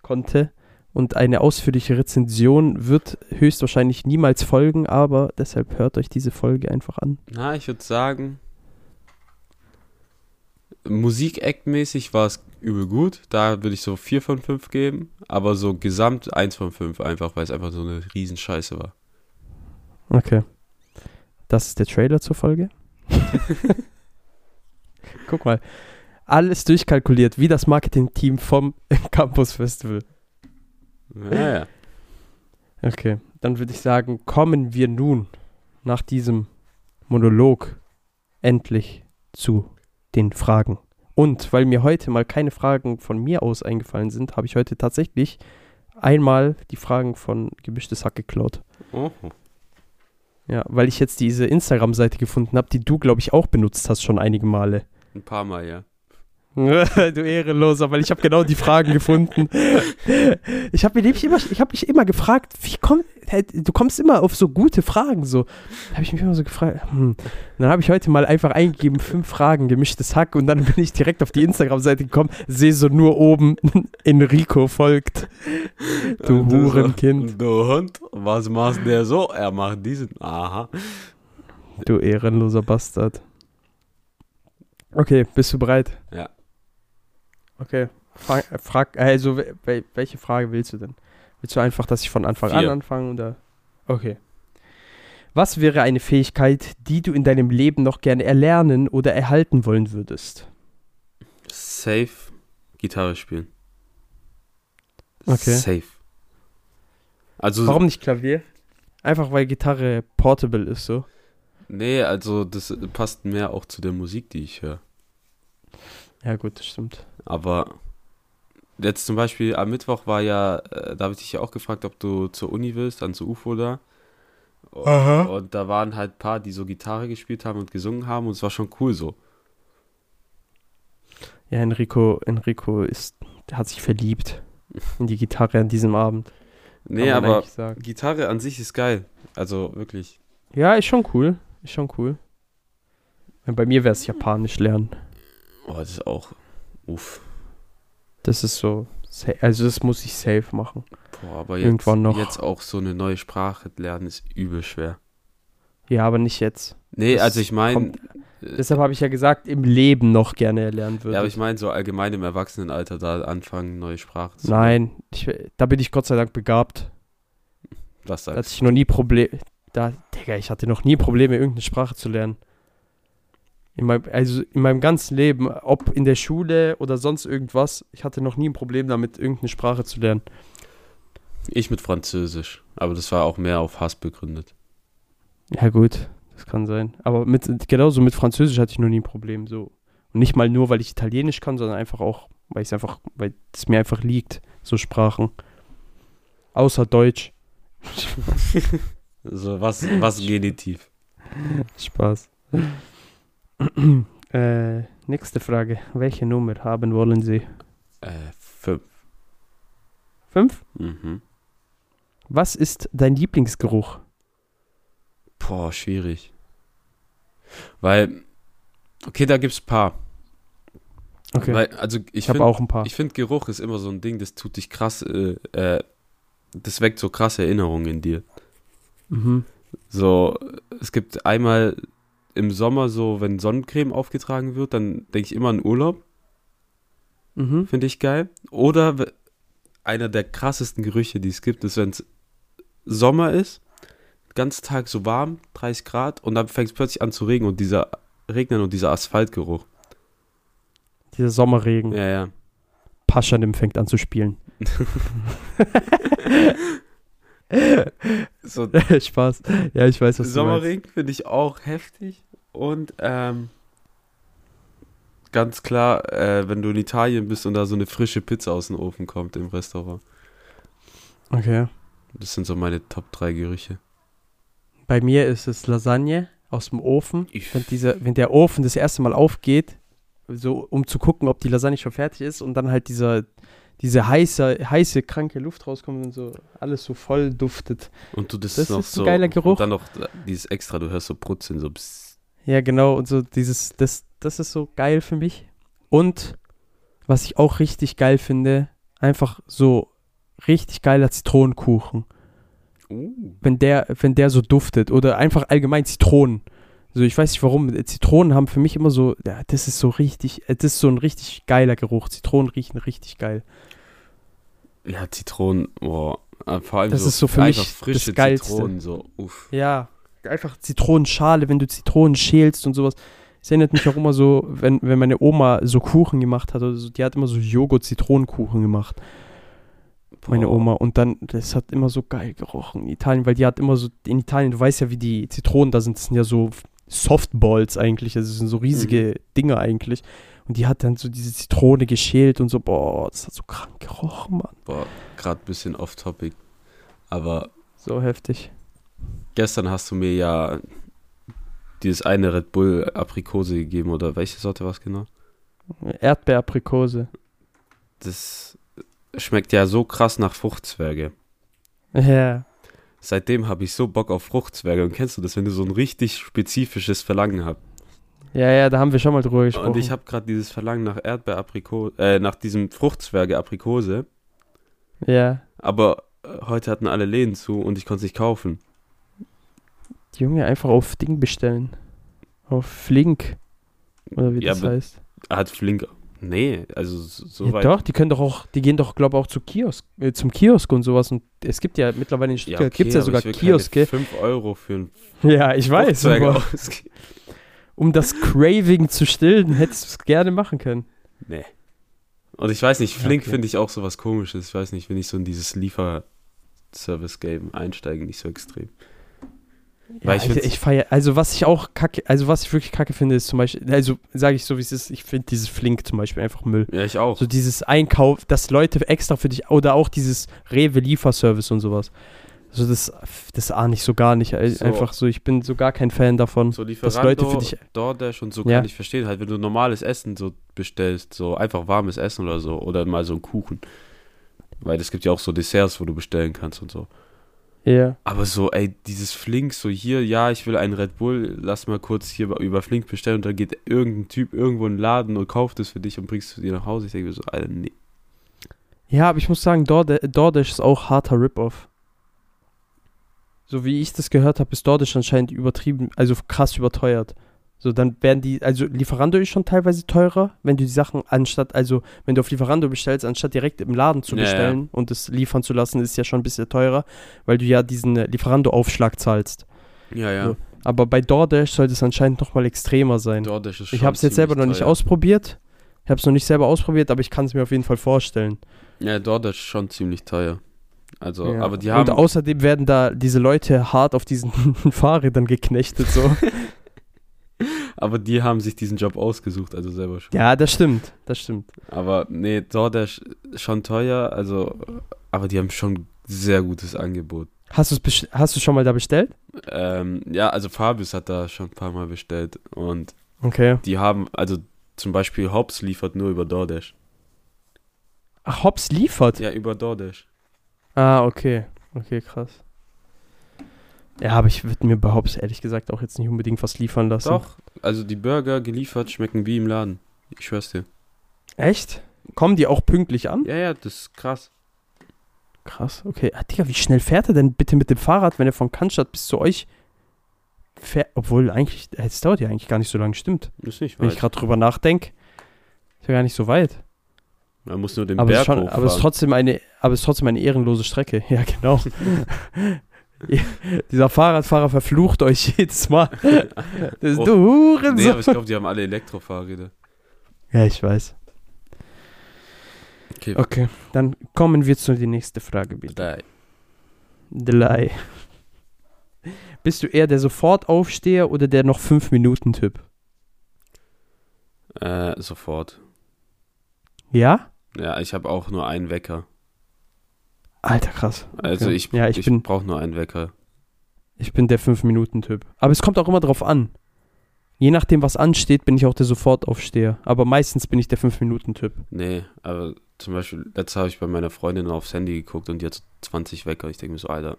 konnte. Und eine ausführliche Rezension wird höchstwahrscheinlich niemals folgen, aber deshalb hört euch diese Folge einfach an. Na, ich würde sagen, Musik-Act-mäßig war es übel gut. Da würde ich so 4 von 5 geben. Aber so gesamt 1 von 5 einfach, weil es einfach so eine Riesenscheiße war. Okay. Das ist der Trailer zur Folge. Guck mal. Alles durchkalkuliert, wie das Marketing-Team vom Campus Festival. Ja, ja. Okay, dann würde ich sagen, kommen wir nun nach diesem Monolog endlich zu den Fragen Und weil mir heute mal keine Fragen von mir aus eingefallen sind, habe ich heute tatsächlich einmal die Fragen von Gemischtes Hack geklaut. Oh. Ja, weil ich jetzt diese Instagram-Seite gefunden habe, die du, glaube ich, auch benutzt hast schon einige Male. Ein paar Mal, ja. du Ehrenloser, weil ich habe genau die Fragen gefunden. Ich habe mich immer, ich habe mich immer gefragt, wie kommt, du kommst immer auf so gute Fragen, so. Habe ich mich immer so gefragt. Hm. Dann habe ich heute mal einfach eingegeben, fünf Fragen, gemischtes Hack, und dann bin ich direkt auf die Instagram-Seite gekommen, sehe so nur oben, Enrico folgt. Du so, Hurenkind. Du Hund, was macht der so? Er macht diesen. Aha. Du ehrenloser Bastard. Okay, bist du bereit? Ja. Okay. Frag, frag also we- we- welche Frage willst du denn? Willst du einfach, dass ich von Anfang an Vier. anfange oder? Okay. Was wäre eine Fähigkeit, die du in deinem Leben noch gerne erlernen oder erhalten wollen würdest? Safe Gitarre spielen. Okay. Safe. Also, Warum nicht Klavier? Einfach weil Gitarre portable ist so. nee, also das passt mehr auch zu der Musik, die ich höre. Ja gut, das stimmt. Aber jetzt zum Beispiel am Mittwoch war ja, äh, da habe ich dich ja auch gefragt, ob du zur Uni willst, dann zur UFO da. Und, und da waren halt ein paar, die so Gitarre gespielt haben und gesungen haben und es war schon cool so. Ja, Enrico, Enrico ist, hat sich verliebt in die Gitarre an diesem Abend. Nee, aber. Gitarre an sich ist geil. Also wirklich. Ja, ist schon cool. Ist schon cool. Bei mir wäre es Japanisch lernen. Oh, das ist auch. Uff. Das ist so. Also, das muss ich safe machen. Boah, aber jetzt, Irgendwann noch. jetzt auch so eine neue Sprache lernen ist übel schwer. Ja, aber nicht jetzt. Nee, Das also ich meine. kommt- Deshalb habe ich ja gesagt, im Leben noch gerne erlernen würde. Ja, aber ich meine so allgemein im Erwachsenenalter da anfangen, neue Sprache zu Nein, ich, da bin ich Gott sei Dank begabt. Was Da hatte sagst ich noch nie Probleme. Da, Digga, ich hatte noch nie Probleme, irgendeine Sprache zu lernen. In meinem, also in meinem ganzen Leben, ob in der Schule oder sonst irgendwas, ich hatte noch nie ein Problem damit, irgendeine Sprache zu lernen. Ich mit Französisch. Aber das war auch mehr auf Hass begründet. Ja, gut, das kann sein. Aber mit, genauso mit Französisch hatte ich noch nie ein Problem. So. Und nicht mal nur, weil ich Italienisch kann, sondern einfach auch, weil es einfach, weil es mir einfach liegt, so Sprachen. Außer Deutsch. Also was, was Genitiv? Spaß. äh, nächste Frage. Welche Nummer haben wollen Sie? Äh, fünf. Fünf? Mhm. Was ist dein Lieblingsgeruch? Boah, schwierig. Weil, okay, da gibt's ein paar. Okay. Weil, also ich ich habe auch ein paar. ich finde Geruch ist immer so ein Ding, das tut dich krass, äh, äh, das weckt so krasse Erinnerungen in dir. Mhm. So, es gibt einmal im Sommer so, wenn Sonnencreme aufgetragen wird, dann denke ich immer an Urlaub, Mhm. finde ich geil. Oder einer der krassesten Gerüche, die es gibt, ist, wenn es Sommer ist, ganz Tag so warm, 30 Grad, und dann fängt es plötzlich an zu regnen und dieser Regnen und dieser Asphaltgeruch. Dieser Sommerregen. Ja, ja. Paschanim fängt an zu spielen. So, Spaß. Ja, ich weiß, was. Sommerregen finde ich auch heftig. Und ähm, ganz klar, äh, wenn du in Italien bist und da so eine frische Pizza aus dem Ofen kommt im Restaurant. Okay. Das sind so meine Top 3 Gerüche. Bei mir ist es Lasagne aus dem Ofen. Ich- Wenn, dieser, wenn der Ofen das erste Mal aufgeht, so um zu gucken, ob die Lasagne schon fertig ist und dann halt dieser, diese heiße, heiße, kranke Luft rauskommt und so alles so voll duftet. Und du das, Das noch ist ein so. geiler Geruch. Und dann noch dieses extra, du hörst so Brutzeln, so pss. Ja, genau. Und so dieses, das, das ist so geil für mich. Und was ich auch richtig geil finde, einfach so richtig geiler Zitronenkuchen. Uh. Wenn der, wenn der so duftet. Oder einfach allgemein Zitronen. So, ich weiß nicht warum. Zitronen haben für mich immer so, ja, das ist so richtig, äh, das ist so ein richtig geiler Geruch. Zitronen riechen richtig geil. Ja, Zitronen, boah. äh, Vor allem Das so ist so für einfach mich frische das Geilste. Zitronen, so uff. Ja, einfach Zitronenschale, wenn du Zitronen schälst und sowas. Es erinnert mich auch immer so, wenn, wenn meine Oma so Kuchen gemacht hat, oder so, die hat immer so Joghurt-Zitronenkuchen gemacht, meine. Oma. Und dann, das hat immer so geil gerochen in Italien, weil die hat immer so, in Italien, du weißt ja, wie die Zitronen da sind, das sind ja so Softballs eigentlich, also sind so riesige Dinger eigentlich. Und die hat dann so diese Zitrone geschält und so, boah, das hat so krank gerochen, Mann. Boah, gerade ein bisschen off-topic. Aber So heftig. gestern hast du mir ja dieses eine Red Bull Aprikose gegeben, oder welche Sorte war es genau? Erdbeeraprikose. Das schmeckt ja so krass nach Fruchtzwerge. Ja. Seitdem habe ich so Bock auf Fruchtzwerge. Und kennst du das, wenn du so ein richtig spezifisches Verlangen hast? Ja, ja, da haben wir schon mal drüber gesprochen. Und ich habe gerade dieses Verlangen nach Erdbeeraprikose, äh, nach diesem Fruchtzwerge Aprikose. ja. Aber äh, heute hatten alle Läden zu und ich konnte es nicht kaufen. Junge, einfach auf Ding bestellen. Auf Flink. Oder wie Ja, das heißt. Hat Flink. Nee, also so Ja, weit. doch, die können doch auch, die gehen doch, glaube ich, auch zu Kiosk, äh, zum Kiosk und sowas. Und es gibt ja mittlerweile in Stuttgart, gibt es ja aber sogar ich will keine Kioske. 5 Euro für ein Ja, ich weiß. Um das Craving zu stillen, hättest du es gerne machen können. Nee. Und ich weiß nicht, Ja, Flink okay. finde ich auch so was komisches. Ich weiß nicht, wenn ich so in dieses Lieferservice-Game einsteige, nicht so extrem. Ja, Weil ich ich, ich feiere, also was ich auch kacke, also was ich wirklich kacke finde, ist zum Beispiel, also sage ich so wie es ist, ich finde dieses Flink zum Beispiel einfach Müll. Ja, ich auch. So dieses Einkauf, dass Leute extra für dich, oder auch dieses Rewe-Lieferservice und sowas. Also das, das ahne ich so gar nicht. So. Einfach so, ich bin so gar kein Fan davon. So dass Leute für Lieferando, dich- DoorDash und so Ja. kann ich verstehen. Halt, wenn du normales Essen so bestellst, so einfach warmes Essen oder so, oder mal so einen Kuchen. Weil es gibt ja auch so Desserts, wo du bestellen kannst und so. Ja. Aber so, ey, dieses Flink, so hier, ja, ich will einen Red Bull, lass mal kurz hier über Flink bestellen und dann geht irgendein Typ irgendwo in den Laden und kauft es für dich und bringst es dir nach Hause. Ich denke mir so, Alter, nee. Ja, aber ich muss sagen, DoorDash, DoorDash ist auch harter Rip-Off. So wie ich das gehört habe, ist DoorDash anscheinend übertrieben, also krass überteuert. So, dann werden die, also Lieferando ist schon teilweise teurer, wenn du die Sachen anstatt, also wenn du auf Lieferando bestellst, anstatt direkt im Laden zu Ja, ja. bestellen und es liefern zu lassen, ist ja schon ein bisschen teurer, weil du ja diesen äh, Lieferando-Aufschlag zahlst. Ja, ja. So. Aber bei DoorDash sollte es anscheinend nochmal extremer sein. DoorDash ist Ich schon habe es jetzt selber noch nicht teuer. ausprobiert. Ich habe es noch nicht selber ausprobiert, aber ich kann es mir auf jeden Fall vorstellen. Ja, DoorDash ist schon ziemlich teuer. Also, Ja. aber die haben. Und außerdem werden da diese Leute hart auf diesen Fahrrädern geknechtet. So. aber die haben sich diesen Job ausgesucht, also selber schon. ja, das stimmt. Das stimmt. Aber nee, DoorDash schon teuer, also, aber die haben schon sehr gutes Angebot. Hast, du's hast du schon mal da bestellt? Ähm, ja, also Fabius hat da schon ein paar Mal bestellt und Okay. die haben, also zum Beispiel Hobbs liefert nur über DoorDash. Ach, Hobbs liefert? Ja, über DoorDash. Ah, okay. Okay, krass. Ja, aber ich würde mir Hobbs ehrlich gesagt auch jetzt nicht unbedingt was liefern lassen. Doch, also die Burger geliefert schmecken wie im Laden. Ich schwör's dir. Echt? Kommen die auch pünktlich an? Ja, ja, das ist krass. Krass, okay. Ah, Digga, wie schnell fährt er denn bitte mit dem Fahrrad, wenn er von Cannstatt bis zu euch fährt? Obwohl, eigentlich, äh, es dauert ja eigentlich gar nicht so lange, stimmt. Ist nicht Wenn ich weit. gerade drüber nachdenke, ist ja gar nicht so weit. Man muss nur den Aber es, Berg ist schon, hochfahren. aber, es ist trotzdem eine, aber es ist trotzdem eine ehrenlose Strecke. Ja, genau. Dieser Fahrradfahrer verflucht euch jedes Mal. Das ist Oh. du Hurensohn. nee, aber ich glaube, die haben alle Elektrofahrräder. ja, ich weiß. Okay, Okay, dann kommen wir zu der nächsten Frage, bitte. drei. Drei. Bist du eher der Sofortaufsteher oder der noch 5 Minuten Typ? Äh, sofort. Ja? Ja, ich habe auch nur einen Wecker. Alter, krass. Also Okay. ich, Ja, ich ich, brauche nur einen Wecker. Ich bin der 5 Minuten Typ. Aber es kommt auch immer drauf an. Je nachdem, was ansteht, bin ich auch der Sofortaufsteher. Aber meistens bin ich der 5 Minuten Typ. Nee, aber zum Beispiel, letztes habe ich bei meiner Freundin aufs Handy geguckt und die hat so 20 Wecker. Ich denke mir so, Alter,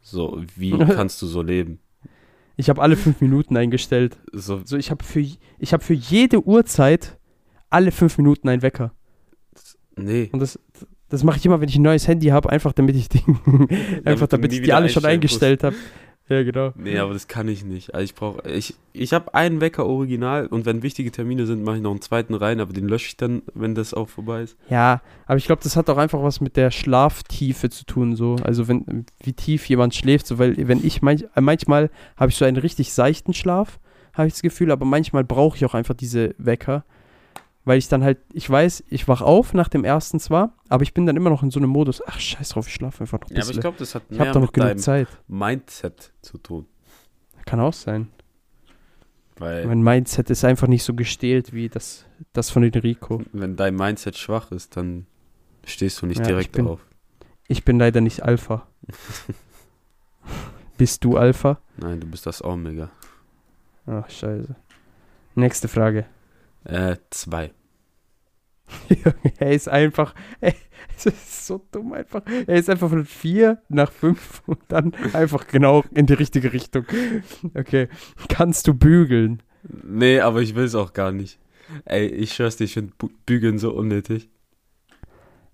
so, wie kannst du so leben? Ich habe alle 5 Minuten eingestellt. So, So, ich habe für, ich hab für jede Uhrzeit alle 5 Minuten einen Wecker. nee. Und das, das mache ich immer, wenn ich ein neues Handy habe, einfach damit ich die, einfach damit nie ich die alle schon eingestellt habe. Ja, genau. Nee, aber das kann ich nicht. Also ich brauche, ich, ich habe einen Wecker original und wenn wichtige Termine sind, mache ich noch einen zweiten rein, aber den lösche ich dann, wenn das auch vorbei ist. Ja, aber ich glaube, das hat auch einfach was mit der Schlaftiefe zu tun, so. Also wenn, wie tief jemand schläft, so, weil wenn ich manch, äh, manchmal habe ich so einen richtig seichten Schlaf, habe ich das Gefühl, aber manchmal brauche ich auch einfach diese Wecker. Weil ich dann halt, ich weiß, ich wach auf nach dem ersten zwar, aber ich bin dann immer noch in so einem Modus, ach scheiß drauf, ich schlafe einfach noch ein Ja, aber bisschen. ich glaube, das hat ich habe mehr doch noch mit genug Zeit. Mindset zu tun. Kann auch sein. Weil, Mein Mindset ist einfach nicht so gestählt wie das, das von Enrico. wenn dein Mindset schwach ist, dann stehst du nicht Ja, ich direkt bin- auf. Ich bin leider nicht Alpha. Bist du Alpha? Nein, du bist das Omega. Ach, scheiße. Nächste Frage. Äh, zwei. Er ist einfach, ey, es ist so dumm einfach. Er ist einfach von 4 nach 5 und dann einfach genau in die richtige Richtung. Okay, kannst du bügeln? Nee, aber ich will es auch gar nicht. Ey, ich schwör's dir, ich finde Bügeln so unnötig.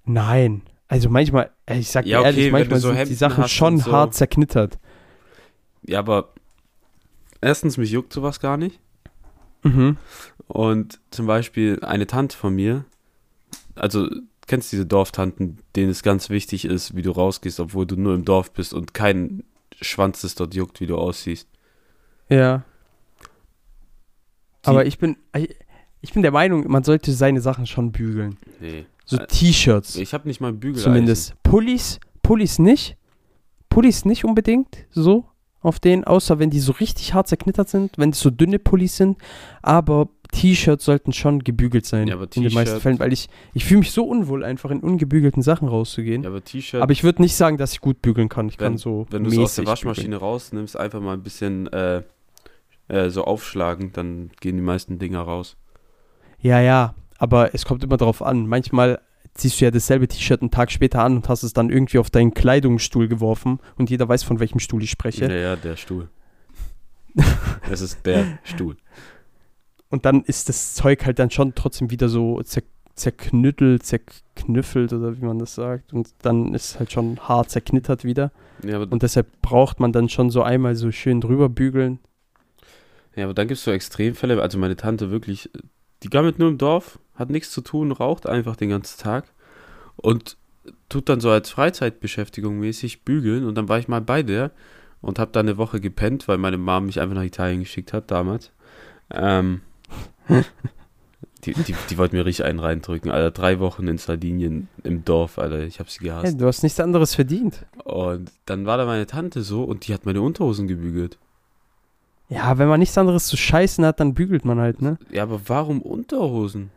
Nein. Also manchmal, ich sag dir Ja, okay, ehrlich, manchmal so sind die Hemden Sachen hast schon so. hart zerknittert. Ja, aber erstens, mich juckt sowas gar nicht. Mhm. Und zum Beispiel eine Tante von mir, also kennst du diese Dorftanten, denen es ganz wichtig ist, wie du rausgehst, obwohl du nur im Dorf bist und kein Schwanz das dort juckt, wie du aussiehst. Ja. Die- Aber ich bin, ich bin der Meinung, man sollte seine Sachen schon bügeln. Nee. So Äh, T-Shirts Ich habe nicht mal Bügel. zumindest. Pullis, Pullis nicht. Pullis nicht unbedingt so auf denen, außer wenn die so richtig hart zerknittert sind, wenn es so dünne Pullis sind. Aber T-Shirts sollten schon gebügelt sein Ja, aber in den meisten Fällen, weil ich, ich fühle mich so unwohl, einfach in ungebügelten Sachen rauszugehen. Ja, aber T-Shirt, aber ich würde nicht sagen, dass ich gut bügeln kann. Ich Wenn- kann so wenn du es aus der Waschmaschine rausnimmst, einfach mal ein bisschen äh, äh, so aufschlagen, dann gehen die meisten Dinger raus. Ja, ja, aber es kommt immer darauf an. Manchmal ziehst du ja dasselbe T-Shirt einen Tag später an und hast es dann irgendwie auf deinen Kleidungsstuhl geworfen und jeder weiß, von welchem Stuhl ich spreche. Ja, ja, der Stuhl. es ist der Stuhl. Und dann ist das Zeug halt dann schon trotzdem wieder so zer zerknüttelt, zerknüffelt oder wie man das sagt. Und dann ist halt schon hart zerknittert wieder. Ja, aber, Und deshalb braucht man dann schon so einmal so schön drüber bügeln. ja, aber dann gibt es so Extremfälle. Also meine Tante wirklich, die gammelt nur im Dorf, hat nichts zu tun, raucht einfach den ganzen Tag und tut dann so als Freizeitbeschäftigung mäßig bügeln. Und dann war ich mal bei der und habe da eine Woche gepennt, weil meine Mom mich einfach nach Italien geschickt hat damals. Ähm, die, die, die wollte mir richtig einen reindrücken, Alter. Drei Wochen in Sardinien im Dorf, Alter. Ich habe sie gehasst. Hey, du hast nichts anderes verdient. Und dann war da meine Tante so und die hat meine Unterhosen gebügelt. Ja, wenn man nichts anderes zu scheißen hat, dann bügelt man halt, ne? Ja, aber warum Unterhosen?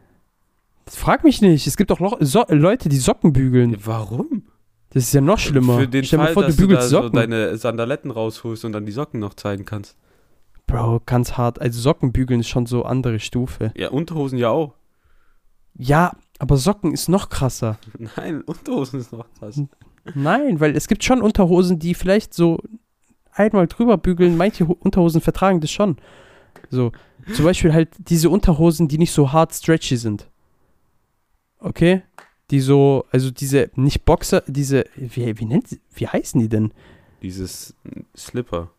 Frag mich nicht. Es gibt auch Lo so Leute, die Socken bügeln. Ja, warum? Das ist ja noch schlimmer. Für den Stell dir Fall, mal vor, du dass du bügelst so deine Sandaletten rausholst und dann die Socken noch zeigen kannst. Bro, ganz hart. Also Socken bügeln ist schon so andere Stufe. Ja, Unterhosen ja auch. Ja, aber Socken ist noch krasser. Nein, Unterhosen ist noch krass. Nein, weil es gibt schon Unterhosen, die vielleicht so einmal drüber bügeln. Manche Ho- Unterhosen vertragen das schon. So, zum Beispiel halt diese Unterhosen, die nicht so hart stretchy sind. Okay? Die so, also diese, nicht Boxer, diese, wie, wie nennt wie heißen die denn? Dieses Slipper.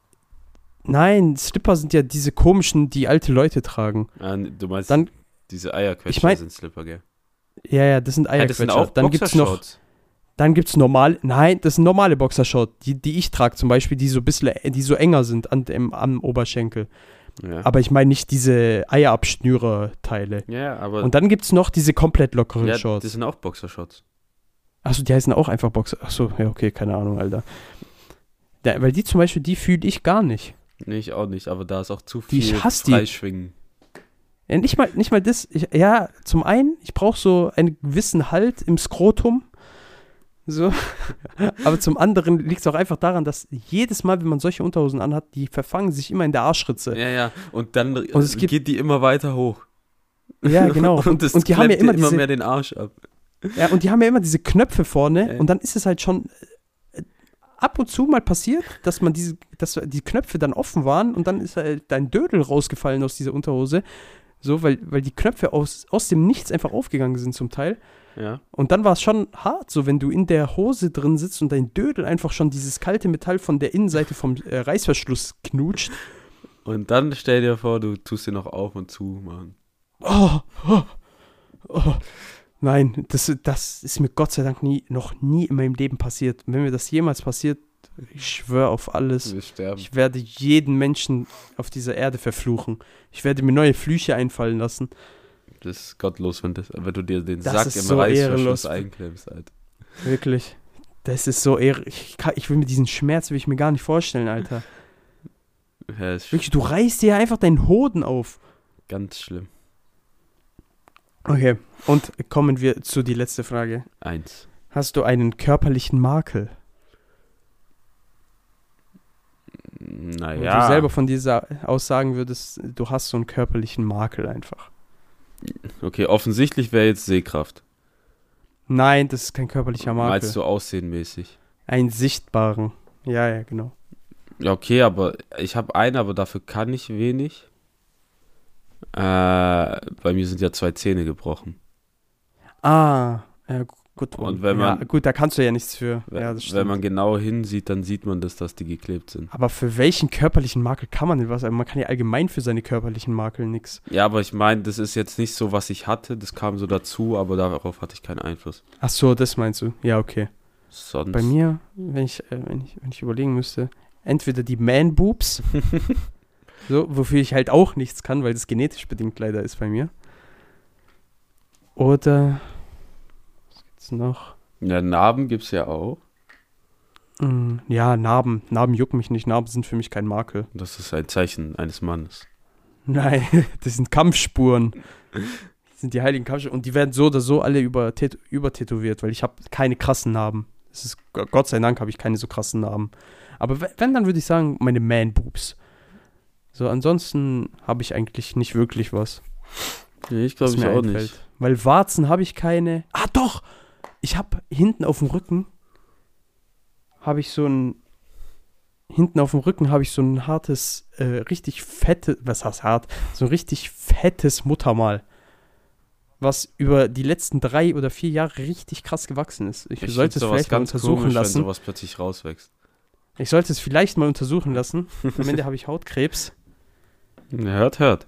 Nein, Slipper sind ja diese komischen, die alte Leute tragen. Ah, du meinst, Dann- diese Eierquetscher Ich mein- sind Slipper, gell? Ja, ja, das sind Ja, das sind Eierquetscher. auch Dann gibt's noch, dann gibt's normale, nein, das sind normale Boxershorts, die, die ich trage zum Beispiel, die so ein bisschen, die so enger sind an dem, am Oberschenkel. Ja. Aber ich meine nicht diese Eierabschnürer-Teile. ja, aber Und dann gibt's noch diese komplett lockeren ja, Shorts. das sind auch Boxershorts. Achso, die heißen auch einfach Boxer. Achso, ja, okay, keine Ahnung, Alter. Da, weil die zum Beispiel, die fühle ich gar nicht. Nee, ich auch nicht, aber da ist auch zu Die- viel ich hasse die. Freischwingen. Ja, nicht mal, nicht mal das. Ich, ja, zum einen, ich brauche so einen gewissen Halt im Skrotum. So. Aber zum anderen liegt es auch einfach daran, dass jedes Mal, wenn man solche Unterhosen anhat, die verfangen sich immer in der Arschritze. Ja, ja, und dann Und es gibt- geht die immer weiter hoch. Ja, genau. und, das und die haben ja immer diese, mehr den Arsch ab. Ja, und die haben ja immer diese Knöpfe vorne Ja. und dann ist es halt schon äh, ab und zu mal passiert, dass man diese, dass die Knöpfe dann offen waren und dann ist halt dein Dödel rausgefallen aus dieser Unterhose. So, weil, weil die Knöpfe aus, aus dem Nichts einfach aufgegangen sind zum Teil. Ja. Und dann war es schon hart, so wenn du in der Hose drin sitzt und dein Dödel einfach schon dieses kalte Metall von der Innenseite vom äh, Reißverschluss knutscht. Und dann stell dir vor, du tust dir noch auf und zu machen. Oh, oh, oh. Nein, das, das ist mir Gott sei Dank nie, noch nie in meinem Leben passiert. Wenn mir das jemals passiert, ich schwöre auf alles. Ich werde jeden Menschen auf dieser Erde verfluchen. Ich werde mir neue Flüche einfallen lassen. Das ist gottlos, wenn, das, wenn du dir den Das Sack im so Reißverschluss einklemmst, Alter. Wirklich. Das ist so ehr. Ich, kann, ich will mir diesen Schmerz will ich mir gar nicht vorstellen, Alter. Ja, Wirklich, du reißt dir einfach deinen Hoden auf. ganz schlimm. Okay, und kommen wir zu die letzte Frage. Eins. Hast du einen körperlichen Makel? Naja. du selber von dir sa- aus sagen würdest, du hast so einen körperlichen Makel einfach. Okay, offensichtlich wäre jetzt Sehkraft. Nein, das ist kein körperlicher Makel. Meinst du aussehenmäßig? Einen sichtbaren. Ja, ja, genau. Ja, okay, aber ich habe einen, aber dafür kann ich wenig. Äh, bei mir sind ja zwei Zähne gebrochen. Ah, ja, gut. Und wenn ja, man- gut, da kannst du ja nichts für. Wenn, ja, das wenn man genau hinsieht, dann sieht man, dass, dass die geklebt sind. Aber für welchen körperlichen Makel kann man denn was? Man kann ja allgemein für seine körperlichen Makel nichts. Ja, aber ich meine, das ist jetzt nicht so, was ich hatte. Das kam so dazu, aber darauf hatte ich keinen Einfluss. Ach so, das meinst du? Ja, okay. Sonst. Bei mir, wenn ich, äh, wenn ich, wenn ich überlegen müsste, entweder die Man-Boobs, so, wofür ich halt auch nichts kann, weil das genetisch bedingt leider ist bei mir. Oder, gibt's noch? Ja, Narben gibt es ja auch. Hm, ja, Narben. Narben jucken mich nicht. Narben sind für mich kein Makel. Das ist ein Zeichen eines Mannes. Nein, das sind Kampfspuren. Das sind die heiligen Kampfspuren. Und die werden so oder so alle über übertätowiert, weil ich habe keine krassen Narben. Das ist, Gott sei Dank habe ich keine so krassen Narben. Aber we- wenn, dann würde ich sagen, meine Man-Boobs. So, ansonsten habe ich eigentlich nicht wirklich was. Nee, ich glaube ich mir auch einfällt. nicht. Weil Warzen habe ich keine. Ah, doch! Ich habe hinten auf dem Rücken habe ich so ein hinten auf dem Rücken habe ich so ein hartes, äh, richtig fettes, was heißt hart, so ein richtig fettes Muttermal, was über die letzten drei oder vier Jahre richtig krass gewachsen ist. Ich, Ich sollte es vielleicht mal untersuchen komisch, lassen. wenn sowas plötzlich rauswächst. Ich sollte es vielleicht mal untersuchen lassen. Am Ende habe ich Hautkrebs. Hört, hört.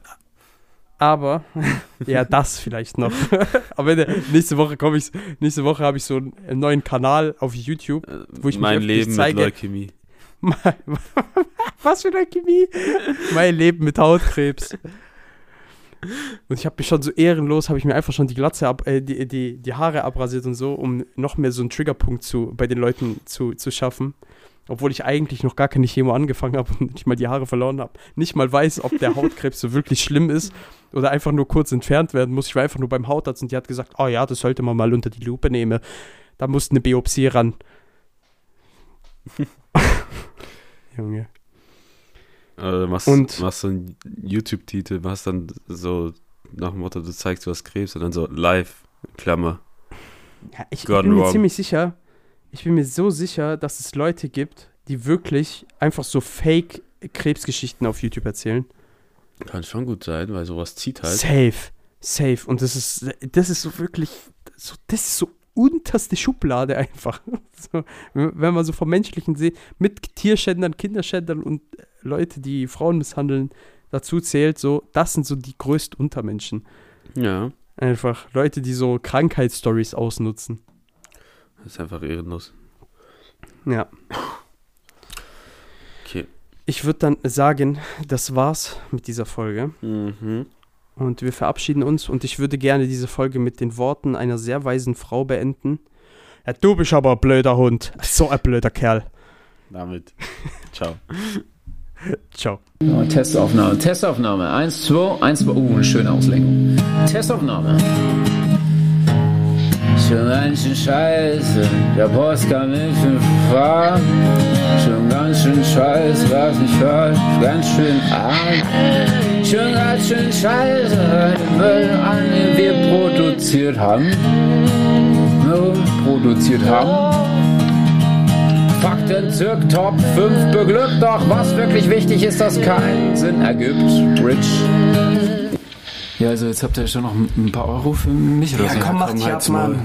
Aber, ja, das vielleicht noch. Aber Ende, nächste Woche komme ich, nächste Woche habe ich so einen neuen Kanal auf YouTube. Äh, Wo ich mich mein öffentlich Leben zeige. mit Leukämie. Was für eine Chemie? mein Leben mit Hautkrebs. Und ich habe mich schon so ehrenlos, habe ich mir einfach schon die Glatze ab, äh, die, die, die Haare abrasiert und so, um noch mehr so einen Triggerpunkt zu, bei den Leuten zu, zu schaffen. Obwohl ich eigentlich noch gar keine Chemo angefangen habe und nicht mal die Haare verloren habe. Nicht mal weiß, ob der Hautkrebs so wirklich schlimm ist oder einfach nur kurz entfernt werden muss. Ich war einfach nur beim Hautarzt und die hat gesagt, oh ja, das sollte man mal unter die Lupe nehmen. Da muss eine Biopsie ran. Junge. Oder machst, Und- machst so einen YouTube-Titel, machst dann so nach dem Motto, du zeigst, du hast Krebs und dann so live, Klammer. Ja, ich, ich bin mir wrong. ziemlich sicher, ich bin mir so sicher, dass es Leute gibt, die wirklich einfach so Fake-Krebsgeschichten auf YouTube erzählen. Kann schon gut sein, weil sowas zieht halt. Safe, safe. Und das ist, das ist so wirklich, so, das ist so unterste Schublade einfach. So, wenn man so vom Menschlichen sieht, mit Tierschändern, Kinderschändern und Leute, die Frauen misshandeln, dazu zählt, so, das sind so die größten Untermenschen. Ja, Einfach Leute, die so Krankheitsstories ausnutzen. das ist einfach ehrenlos. Ja. Okay. Ich würde dann sagen, das war's mit dieser Folge. Mhm. Und wir verabschieden uns. Und ich würde gerne diese Folge mit den Worten einer sehr weisen Frau beenden. Ja, du bist aber ein blöder Hund. So ein blöder Kerl. Damit. Ciao. Ciao. Testaufnahme, Testaufnahme. Eins, zwei, eins, zwei. Uh, eine schöne Auslenkung. Testaufnahme. Schon ganz schön scheiße, der Post kam in fünf Fahren. Schon ganz schön scheiße, was mich hört, ganz schön arm. Schon ganz schön scheiße, den Müll an, den wir produziert haben. No, produziert haben. Fakten zirk Top 5 beglückt, doch was wirklich wichtig ist, das keinen Sinn ergibt. Rich. Ja, also jetzt habt ihr schon noch ein paar Euro für mich oder Ja, so. komm, mach dich ab. Mann.